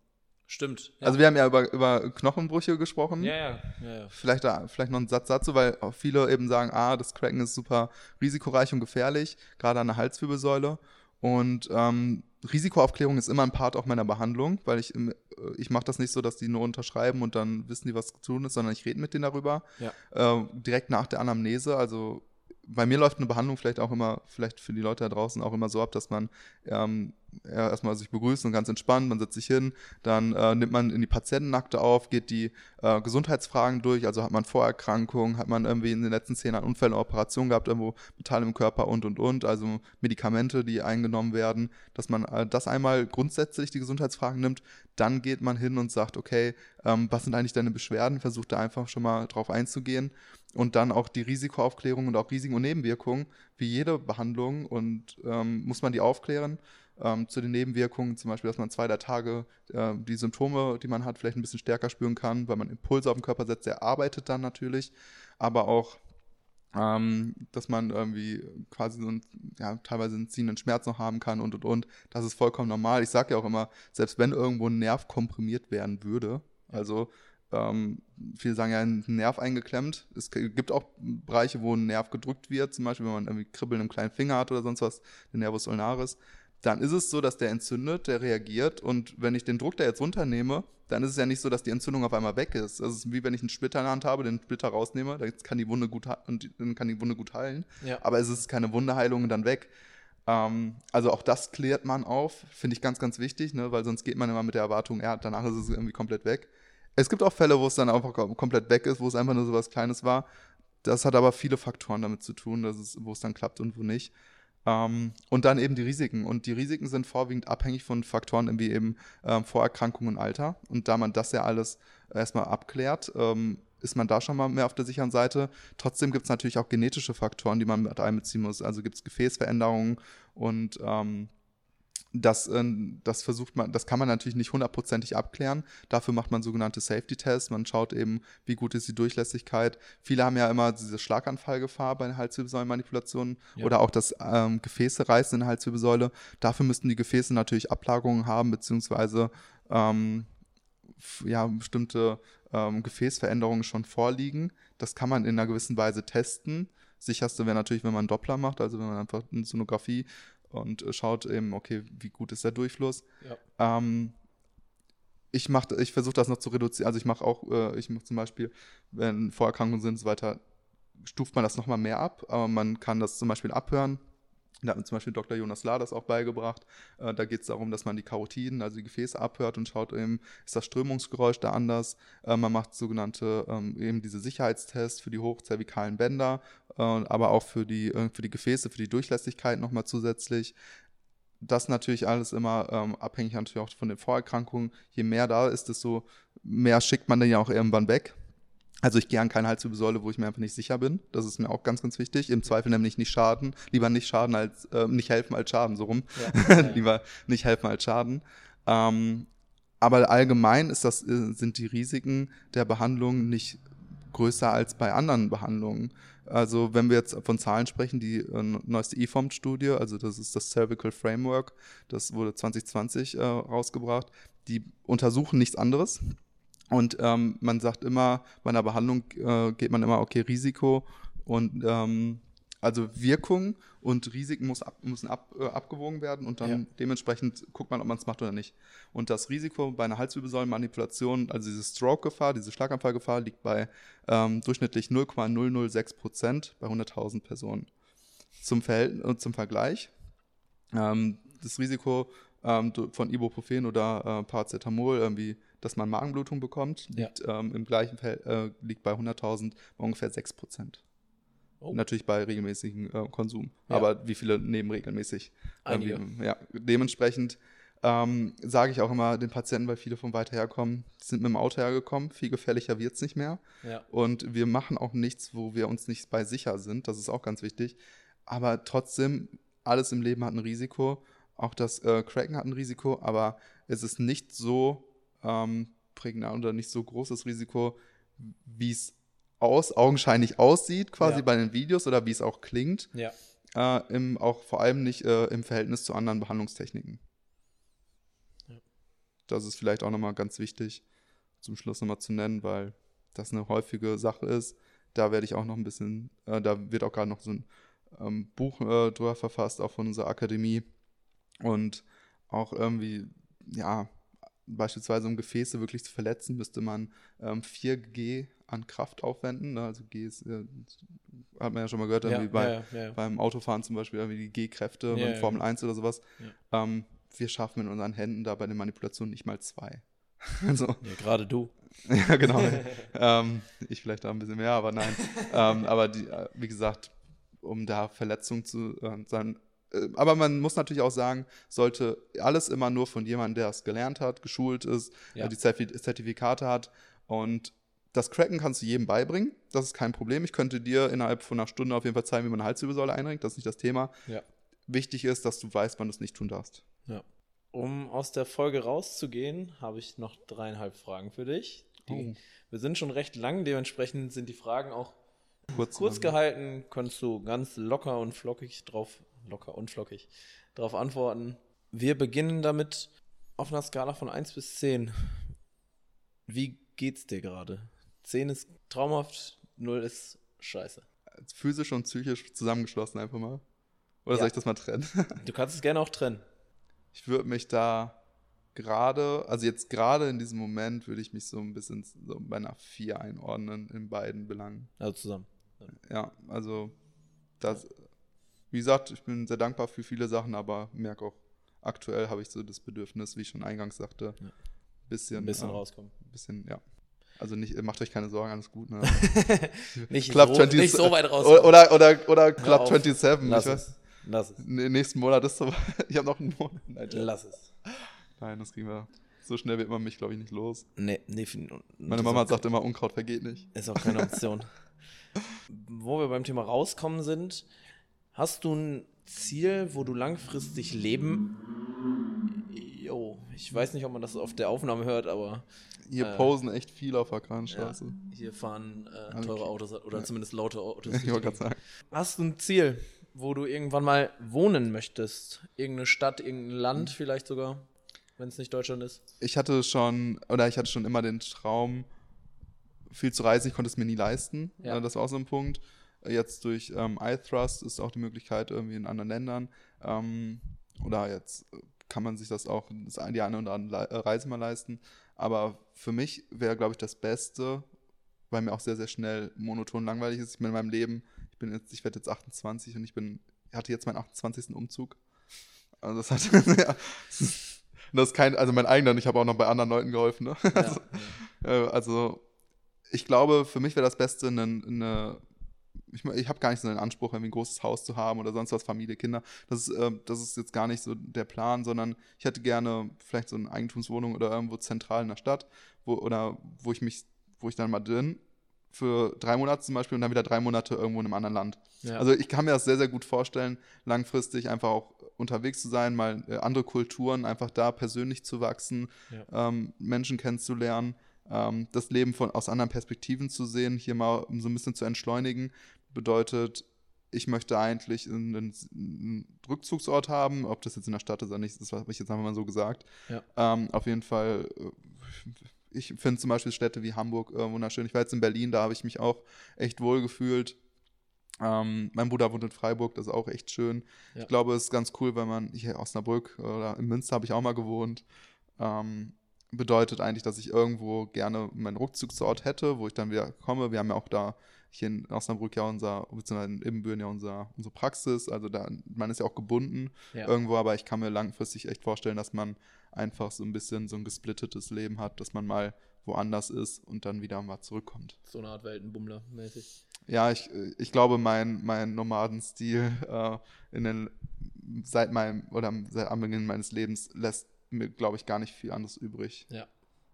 Stimmt. Ja. Also wir haben ja über, über Knochenbrüche gesprochen. Ja, ja. ja, ja. Vielleicht, vielleicht noch ein Satz dazu, weil auch viele eben sagen, ah, das Cracken ist super risikoreich und gefährlich, gerade an der Halswirbelsäule. Und ähm, Risikoaufklärung ist immer ein Part auch meiner Behandlung, weil ich, äh, ich mache das nicht so, dass die nur unterschreiben und dann wissen die, was zu tun ist, sondern ich rede mit denen darüber. Ja. Äh, direkt nach der Anamnese, also bei mir läuft eine Behandlung vielleicht auch immer, vielleicht für die Leute da draußen auch immer so ab, dass man ähm, ja, erstmal sich begrüßt und ganz entspannt, man setzt sich hin, dann äh, nimmt man in die Patientenakte auf, geht die äh, Gesundheitsfragen durch, also hat man Vorerkrankungen, hat man irgendwie in den letzten zehn Jahren Unfälle, Operationen gehabt, irgendwo Metall im Körper und und und, also Medikamente, die eingenommen werden, dass man äh, das einmal grundsätzlich die Gesundheitsfragen nimmt, dann geht man hin und sagt, okay, ähm, was sind eigentlich deine Beschwerden, versucht da einfach schon mal drauf einzugehen und dann auch die Risikoaufklärung und auch Risiken und Nebenwirkungen, wie jede Behandlung und ähm, muss man die aufklären. Ähm, zu den Nebenwirkungen, zum Beispiel, dass man zwei, drei Tage äh, die Symptome, die man hat, vielleicht ein bisschen stärker spüren kann, weil man Impulse auf den Körper setzt, der arbeitet dann natürlich, aber auch, ähm, dass man irgendwie quasi so einen, ja, teilweise einen ziehenden Schmerz noch haben kann und und und. Das ist vollkommen normal. Ich sage ja auch immer, selbst wenn irgendwo ein Nerv komprimiert werden würde, also ähm, viele sagen ja, ein Nerv eingeklemmt. Es gibt auch Bereiche, wo ein Nerv gedrückt wird, zum Beispiel, wenn man irgendwie Kribbeln im kleinen Finger hat oder sonst was, der Nervus ulnaris. Dann ist es so, dass der entzündet, der reagiert und wenn ich den Druck da jetzt runternehme, dann ist es ja nicht so, dass die Entzündung auf einmal weg ist. Das ist wie wenn ich einen Splitter in der Hand habe, den Splitter rausnehme, dann kann die Wunde gut, und dann kann die Wunde gut heilen. Ja. Aber es ist keine Wundeheilung dann weg. Ähm, also auch das klärt man auf, finde ich ganz, ganz wichtig, ne? weil sonst geht man immer mit der Erwartung, ja, danach ist es irgendwie komplett weg. Es gibt auch Fälle, wo es dann einfach komplett weg ist, wo es einfach nur so was Kleines war. Das hat aber viele Faktoren damit zu tun, dass es, wo es dann klappt und wo nicht. Ähm, und dann eben die Risiken. Und die Risiken sind vorwiegend abhängig von Faktoren wie eben ähm, Vorerkrankung und Alter. Und da man das ja alles erstmal abklärt, ähm, ist man da schon mal mehr auf der sicheren Seite. Trotzdem gibt es natürlich auch genetische Faktoren, die man mit einbeziehen muss. Also gibt es Gefäßveränderungen und ähm, das, äh, das versucht man, das kann man natürlich nicht hundertprozentig abklären. Dafür macht man sogenannte Safety-Tests. Man schaut eben, wie gut ist die Durchlässigkeit. Viele haben ja immer diese Schlaganfallgefahr bei Halswirbelsäulenmanipulationen ja. oder auch das ähm, Gefäße reißen in der Halswirbelsäule. Dafür müssten die Gefäße natürlich Ablagerungen haben, beziehungsweise ähm, ja, bestimmte ähm, Gefäßveränderungen schon vorliegen. Das kann man in einer gewissen Weise testen. Sicherste wäre natürlich, wenn man einen Doppler macht, also wenn man einfach eine Sonographie und äh, schaut eben, okay, wie gut ist der Durchfluss. Ja. Ähm, ich mache, ich versuche das noch zu reduzieren. Also ich mache auch, äh, ich mache zum Beispiel, wenn Vorerkrankungen sind und so weiter, stuft man das nochmal mehr ab, aber man kann das zum Beispiel abhören. Da hat mir zum Beispiel Dr. Jonas Lahr das auch beigebracht. Äh, da geht es darum, dass man die Karotiden, also die Gefäße abhört und schaut eben, ist das Strömungsgeräusch da anders. Äh, man macht sogenannte, ähm, eben diese Sicherheitstests für die hochzervikalen Bänder, äh, aber auch für die, äh, für die Gefäße, für die Durchlässigkeit nochmal zusätzlich. Das natürlich alles immer ähm, abhängig natürlich auch von den Vorerkrankungen. Je mehr da ist, desto mehr schickt man dann ja auch irgendwann weg. Also ich gehe an keine Halswirbelsäule, wo ich mir einfach nicht sicher bin. Das ist mir auch ganz, ganz wichtig. Im Zweifel nämlich nicht schaden. Lieber nicht schaden als äh, nicht helfen als schaden, so rum. Ja. Lieber nicht helfen als schaden. Ähm, aber allgemein ist das, äh, sind die Risiken der Behandlung nicht größer als bei anderen Behandlungen. Also wenn wir jetzt von Zahlen sprechen, die äh, neueste EFOMT-Studie, also das ist das Cervical Framework, das wurde 2020 äh, rausgebracht, die untersuchen nichts anderes. Und ähm, man sagt immer, bei einer Behandlung äh, geht man immer, okay, Risiko und ähm, also Wirkung und Risiken muss ab, müssen ab, äh, abgewogen werden und dann ja. dementsprechend guckt man, ob man es macht oder nicht. Und das Risiko bei einer Halswirbelsäulenmanipulation, also diese Stroke-Gefahr, diese Schlaganfallgefahr, liegt bei ähm, durchschnittlich 0,006 Prozent bei 100.000 Personen. Zum, Verhältnis, äh, zum Vergleich, ähm, das Risiko ähm, von Ibuprofen oder äh, Paracetamol, irgendwie, dass man Magenblutung bekommt, liegt ja. ähm, im gleichen Feld, äh, liegt bei 100.000 bei ungefähr 6 Prozent. Oh. Natürlich bei regelmäßigem äh, Konsum. Ja. Aber wie viele nehmen regelmäßig? ja, dementsprechend ähm, sage ich auch immer den Patienten, weil viele von weiter herkommen, sind mit dem Auto hergekommen, viel gefährlicher wird es nicht mehr. Ja. Und wir machen auch nichts, wo wir uns nicht bei sicher sind. Das ist auch ganz wichtig. Aber trotzdem, alles im Leben hat ein Risiko. Auch das äh, Cracken hat ein Risiko, aber es ist nicht so ähm, prägnant oder nicht so großes Risiko, wie es aus, augenscheinlich aussieht, quasi ja. bei den Videos oder wie es auch klingt. Ja. Äh, im, auch vor allem nicht äh, im Verhältnis zu anderen Behandlungstechniken. Ja. Das ist vielleicht auch nochmal ganz wichtig, zum Schluss nochmal zu nennen, weil das eine häufige Sache ist. Da werde ich auch noch ein bisschen, äh, da wird auch gerade noch so ein ähm, Buch äh, drüber verfasst, auch von unserer Akademie. Und auch irgendwie, ja, beispielsweise um Gefäße wirklich zu verletzen, müsste man ähm, 4G an Kraft aufwenden. Ne? Also G ist, äh, hat man ja schon mal gehört, ja, bei, ja, ja, beim Autofahren zum Beispiel irgendwie die G-Kräfte ja, Formel 1 oder sowas. Ähm, wir schaffen mit unseren Händen da bei den Manipulationen nicht mal zwei. also, gerade du. ja, genau. ähm, ich vielleicht da ein bisschen mehr, aber nein. ähm, aber die, äh, wie gesagt, um da Verletzungen zu äh, sein, aber man muss natürlich auch sagen, sollte alles immer nur von jemandem, der es gelernt hat, geschult ist, ja. die Zertifikate hat und das Cracken kannst du jedem beibringen, das ist kein Problem. Ich könnte dir innerhalb von einer Stunde auf jeden Fall zeigen, wie man eine Halswirbelsäule einringt, das ist nicht das Thema. Ja. Wichtig ist, dass du weißt, wann du es nicht tun darfst. Ja. Um aus der Folge rauszugehen, habe ich noch dreieinhalb Fragen für dich. Die, oh. Wir sind schon recht lang, dementsprechend sind die Fragen auch kurz, kurz gehalten. Kannst du ganz locker und flockig drauf, locker und flockig drauf antworten. Wir beginnen damit auf einer Skala von 1 bis 10. Wie geht's dir gerade? 10 ist traumhaft, 0 ist scheiße. Physisch und psychisch zusammengeschlossen einfach mal. Oder ja. soll ich das mal trennen? du kannst es gerne auch trennen. Ich würde mich da gerade, also jetzt gerade in diesem Moment würde ich mich so ein bisschen so bei einer 4 einordnen in beiden Belangen. Also zusammen. Ja, ja also das, wie gesagt, ich bin sehr dankbar für viele Sachen, aber merke auch, aktuell habe ich so das Bedürfnis, wie ich schon eingangs sagte, ja. bisschen, ein bisschen äh, rauskommen. Ein bisschen, ja. Also nicht, macht euch keine Sorgen, alles gut. Ne? nicht, Club so, 20, nicht so weit raus. Oder, oder, oder Club 27. Lass es. Lass es. Nächsten Monat ist so. Ich habe noch einen Monat. Nein, Lass es. Nein, das kriegen wir. So schnell wird man mich, glaube ich, nicht los. Nee, nee. Meine Mama sagt immer, Unkraut vergeht nicht. Ist auch keine Option. wo wir beim Thema rauskommen sind, hast du ein Ziel, wo du langfristig leben? Jo, ich weiß nicht, ob man das auf der Aufnahme hört, aber hier äh, posen echt viel auf der Kranstraße. Ja, hier fahren äh, teure Autos oder zumindest laute Autos. ich wollte gerade sagen. Hast du ein Ziel, wo du irgendwann mal wohnen möchtest? Irgendeine Stadt, irgendein Land vielleicht sogar, wenn es nicht Deutschland ist? Ich hatte schon, oder ich hatte schon immer den Traum, viel zu reisen. Ich konnte es mir nie leisten. Ja. Das war auch so ein Punkt. Jetzt durch ähm, iThrust ist auch die Möglichkeit irgendwie in anderen Ländern. Ähm, oder jetzt kann man sich das auch die eine oder andere Reise mal leisten. Aber für mich wäre, glaube ich, das Beste, weil mir auch sehr, sehr schnell monoton langweilig ist. Ich bin in meinem Leben, ich bin jetzt, ich werde jetzt 28 und ich bin, hatte jetzt meinen 28. Umzug. Also das hat, ja, das ist kein, also mein eigener, ich habe auch noch bei anderen Leuten geholfen. Ne? Ja, also. Äh, also, ich glaube, für mich wäre das Beste eine, eine ich, ich habe gar nicht so einen Anspruch, irgendwie ein großes Haus zu haben oder sonst was, Familie, Kinder. Das ist, äh, das ist jetzt gar nicht so der Plan, sondern ich hätte gerne vielleicht so eine Eigentumswohnung oder irgendwo zentral in der Stadt, wo, oder wo ich mich, wo ich dann mal drin für drei Monate zum Beispiel und dann wieder drei Monate irgendwo in einem anderen Land. Ja. Also ich kann mir das sehr, sehr gut vorstellen, langfristig einfach auch unterwegs zu sein, mal äh, andere Kulturen, einfach da persönlich zu wachsen, ja. ähm, Menschen kennenzulernen ähm, das Leben von, aus anderen Perspektiven zu sehen, hier mal so ein bisschen zu entschleunigen, bedeutet, ich möchte eigentlich einen, einen, Rückzugsort haben, ob das jetzt in der Stadt ist oder nicht, das habe ich jetzt einfach mal so gesagt. Ja. Ähm, auf jeden Fall, äh, ich finde zum Beispiel Städte wie Hamburg äh, wunderschön. Ich war jetzt in Berlin, da habe ich mich auch echt wohl gefühlt. Ähm, mein Bruder wohnt in Freiburg, das ist auch echt schön. Ja. Ich glaube, es ist ganz cool, wenn man hier in Osnabrück oder in Münster habe ich auch mal gewohnt. Ähm, bedeutet eigentlich, dass ich irgendwo gerne meinen Rückzugsort hätte, wo ich dann wieder komme. Wir haben ja auch da hier in Osnabrück ja unser, beziehungsweise in Ibbenbüren ja unser, unsere Praxis. Also da, man ist ja auch gebunden ja. irgendwo, aber ich kann mir langfristig echt vorstellen, dass man einfach so ein bisschen so ein gesplittetes Leben hat, dass man mal woanders ist und dann wieder mal zurückkommt. So eine Art Weltenbummler mäßig. Ja, ich, ich glaube, mein, mein Nomadenstil äh, in den, seit meinem oder seit am Beginn meines Lebens lässt mir, glaube ich, gar nicht viel anderes übrig. Ja.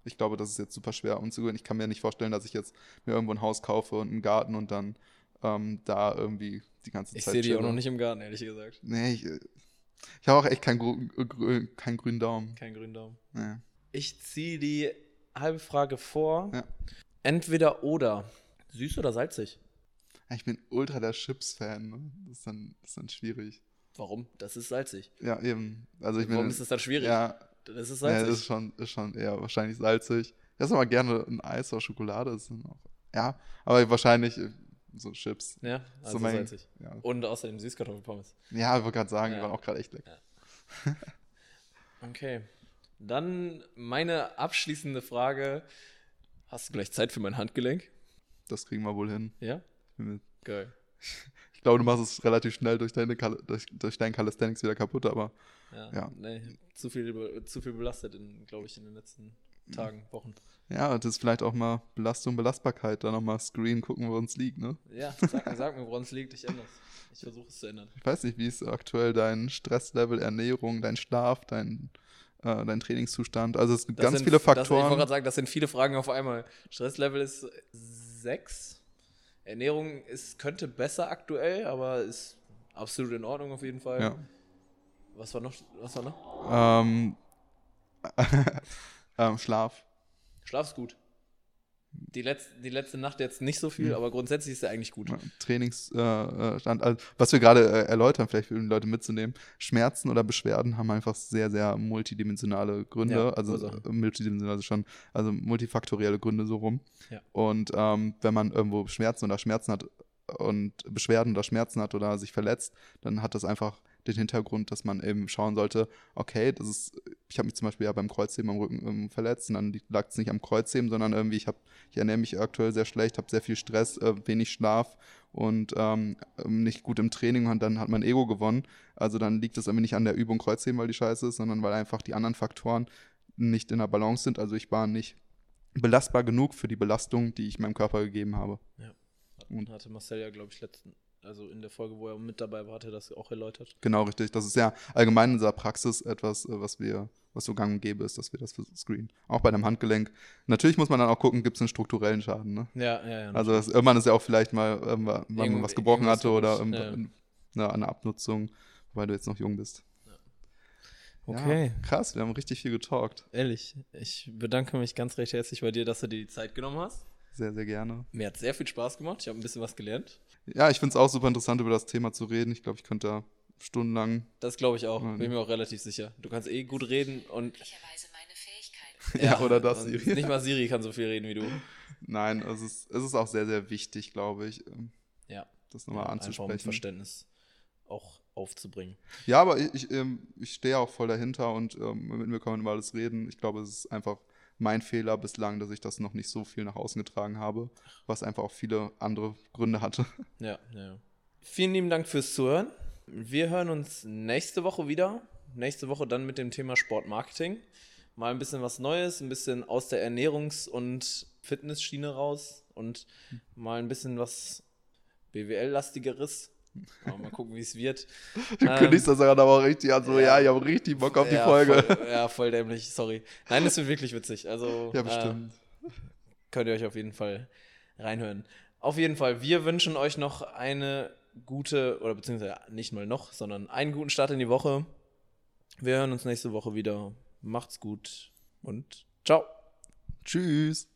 Ich glaube, das ist jetzt super schwer umzugehen. Ich kann mir nicht vorstellen, dass ich jetzt mir irgendwo ein Haus kaufe und einen Garten und dann ähm, da irgendwie die ganze ich Zeit. Ich sehe die auch noch nicht im Garten, ehrlich gesagt. Nee, ich, ich habe auch echt keinen grü kein grünen Daumen. Keinen grünen Daumen. Nee. Ich ziehe die halbe Frage vor. Ja. Entweder oder. Süß oder salzig? Ich bin ultra der Chips-Fan. Ne? Das, ist dann, das ist dann schwierig. Warum? Das ist salzig. Ja, eben. Also ich Warum bin, ist das dann schwierig? Ja, das ist salzig. Ja, das ist schon, ist schon eher wahrscheinlich salzig. Ich esse aber gerne ein Eis oder Schokolade. Auch, ja, aber wahrscheinlich äh, so Chips. Ja, also so mein, salzig. Ja. Und außerdem Süßkartoffelpommes. Ja, ich wollte gerade sagen, Ja. die waren auch gerade echt lecker. Okay. Dann meine abschließende Frage. Hast du gleich Zeit für mein Handgelenk? Das kriegen wir wohl hin. Ja? Geil. Ich glaube, du machst es relativ schnell durch, deine durch, durch deinen Calisthenics wieder kaputt, aber Ja. Ja. Nee, zu viel, zu viel belastet, glaube ich, in den letzten Tagen, Wochen. ja, das ist vielleicht auch mal Belastung, Belastbarkeit. Da nochmal Screen gucken, wo uns liegt, ne? Ja, sag, mir- sag mir, woran es liegt. Ich ändere es. Ich versuche es zu ändern. Ich weiß nicht, wie ist aktuell dein Stresslevel, Ernährung, dein Schlaf, dein, äh, dein Trainingszustand. Also es gibt Das ganz sind- viele Das, ich wollte Faktoren. gerade sagen, das sind viele Fragen auf einmal. Stresslevel ist 6. Ernährung ist, könnte besser aktuell, aber ist absolut in Ordnung auf jeden Fall. Ja. Was war noch? Was war noch? Ähm, ähm, Schlaf. Schlaf ist gut. Die letzte, die letzte Nacht jetzt nicht so viel, Mhm. aber grundsätzlich ist er eigentlich gut. Trainingsstand, äh, Stand- also, was wir gerade äh, erläutern, vielleicht für die Leute mitzunehmen, Schmerzen oder Beschwerden haben einfach sehr, sehr multidimensionale Gründe, Ja, also Ursachen. äh, multidimensional also schon, also multifaktorielle Gründe so rum. Ja. Und ähm, wenn man irgendwo Schmerzen oder Schmerzen hat und Beschwerden oder Schmerzen hat oder sich verletzt, dann hat das einfach den Hintergrund, dass man eben schauen sollte, okay, das ist, ich habe mich zum Beispiel ja beim Kreuzheben am Rücken ähm, verletzt und dann lag es nicht am Kreuzheben, sondern irgendwie, ich habe, ich ernähre mich aktuell sehr schlecht, habe sehr viel Stress, äh, wenig Schlaf und ähm, nicht gut im Training und dann hat mein Ego gewonnen. Also dann liegt es irgendwie nicht an der Übung Kreuzheben, weil die scheiße ist, sondern weil einfach die anderen Faktoren nicht in der Balance sind. Also ich war nicht belastbar genug für die Belastung, die ich meinem Körper gegeben habe. Und- Hatte Marcel ja, glaube ich, letzten, also in der Folge, wo er mit dabei war, hat er das auch erläutert. Genau, richtig. Das ist ja allgemein in unserer Praxis etwas, äh, was wir, was so gang und gäbe ist, dass wir das für screenen. Auch bei einem Handgelenk. Natürlich muss man dann auch gucken, gibt es einen strukturellen Schaden. Ne? Ja, ja, ja. Also das, irgendwann ist ja auch vielleicht mal, ähm, wann man was gebrochen hatte oder ähm, na, eine Abnutzung, weil du jetzt noch jung bist. okay. Ja, krass, wir haben richtig viel getalkt. Ehrlich, ich bedanke mich ganz recht herzlich bei dir, dass du dir die Zeit genommen hast. Sehr, sehr gerne. Mir hat sehr viel Spaß gemacht. Ich habe ein bisschen was gelernt. Ja, ich finde es auch super interessant, über das Thema zu reden. Ich glaube, ich könnte da stundenlang. Das glaube ich auch. Bin mir auch relativ sicher. Du kannst eh gut reden und. möglicherweise meine Fähigkeit. Ja, oder das, Siri. Nicht mal Siri kann so viel reden wie du. Nein, es ist, es ist auch sehr, sehr wichtig, glaube ich, ähm, Ja. das nochmal ja, Einfach um anzusprechen. Verständnis auch aufzubringen. Ja, aber ich, ich, ähm, ich stehe auch voll dahinter und ähm, mit mir kann man über alles reden. Ich glaube, es ist einfach mein Fehler bislang, dass ich das noch nicht so viel nach außen getragen habe, was einfach auch viele andere Gründe hatte. Ja, ja. Vielen lieben Dank fürs Zuhören. Wir hören uns nächste Woche wieder. Nächste Woche dann mit dem Thema Sportmarketing. Mal ein bisschen was Neues, ein bisschen aus der Ernährungs- und Fitnessschiene raus und mal ein bisschen was BWL-lastigeres. Aber mal gucken, wie es wird. Du Ähm, kündigst das gerade aber auch richtig an, so, ja, ja. ich habe richtig Bock auf die ja, Folge. Voll, ja, voll dämlich, sorry. Nein, das wird wirklich witzig. Also, Ja, bestimmt. Äh, könnt ihr euch auf jeden Fall reinhören. Auf jeden Fall, wir wünschen euch noch eine gute, oder beziehungsweise nicht mal noch, sondern einen guten Start in die Woche. Wir hören uns nächste Woche wieder. Macht's gut und ciao. Tschüss.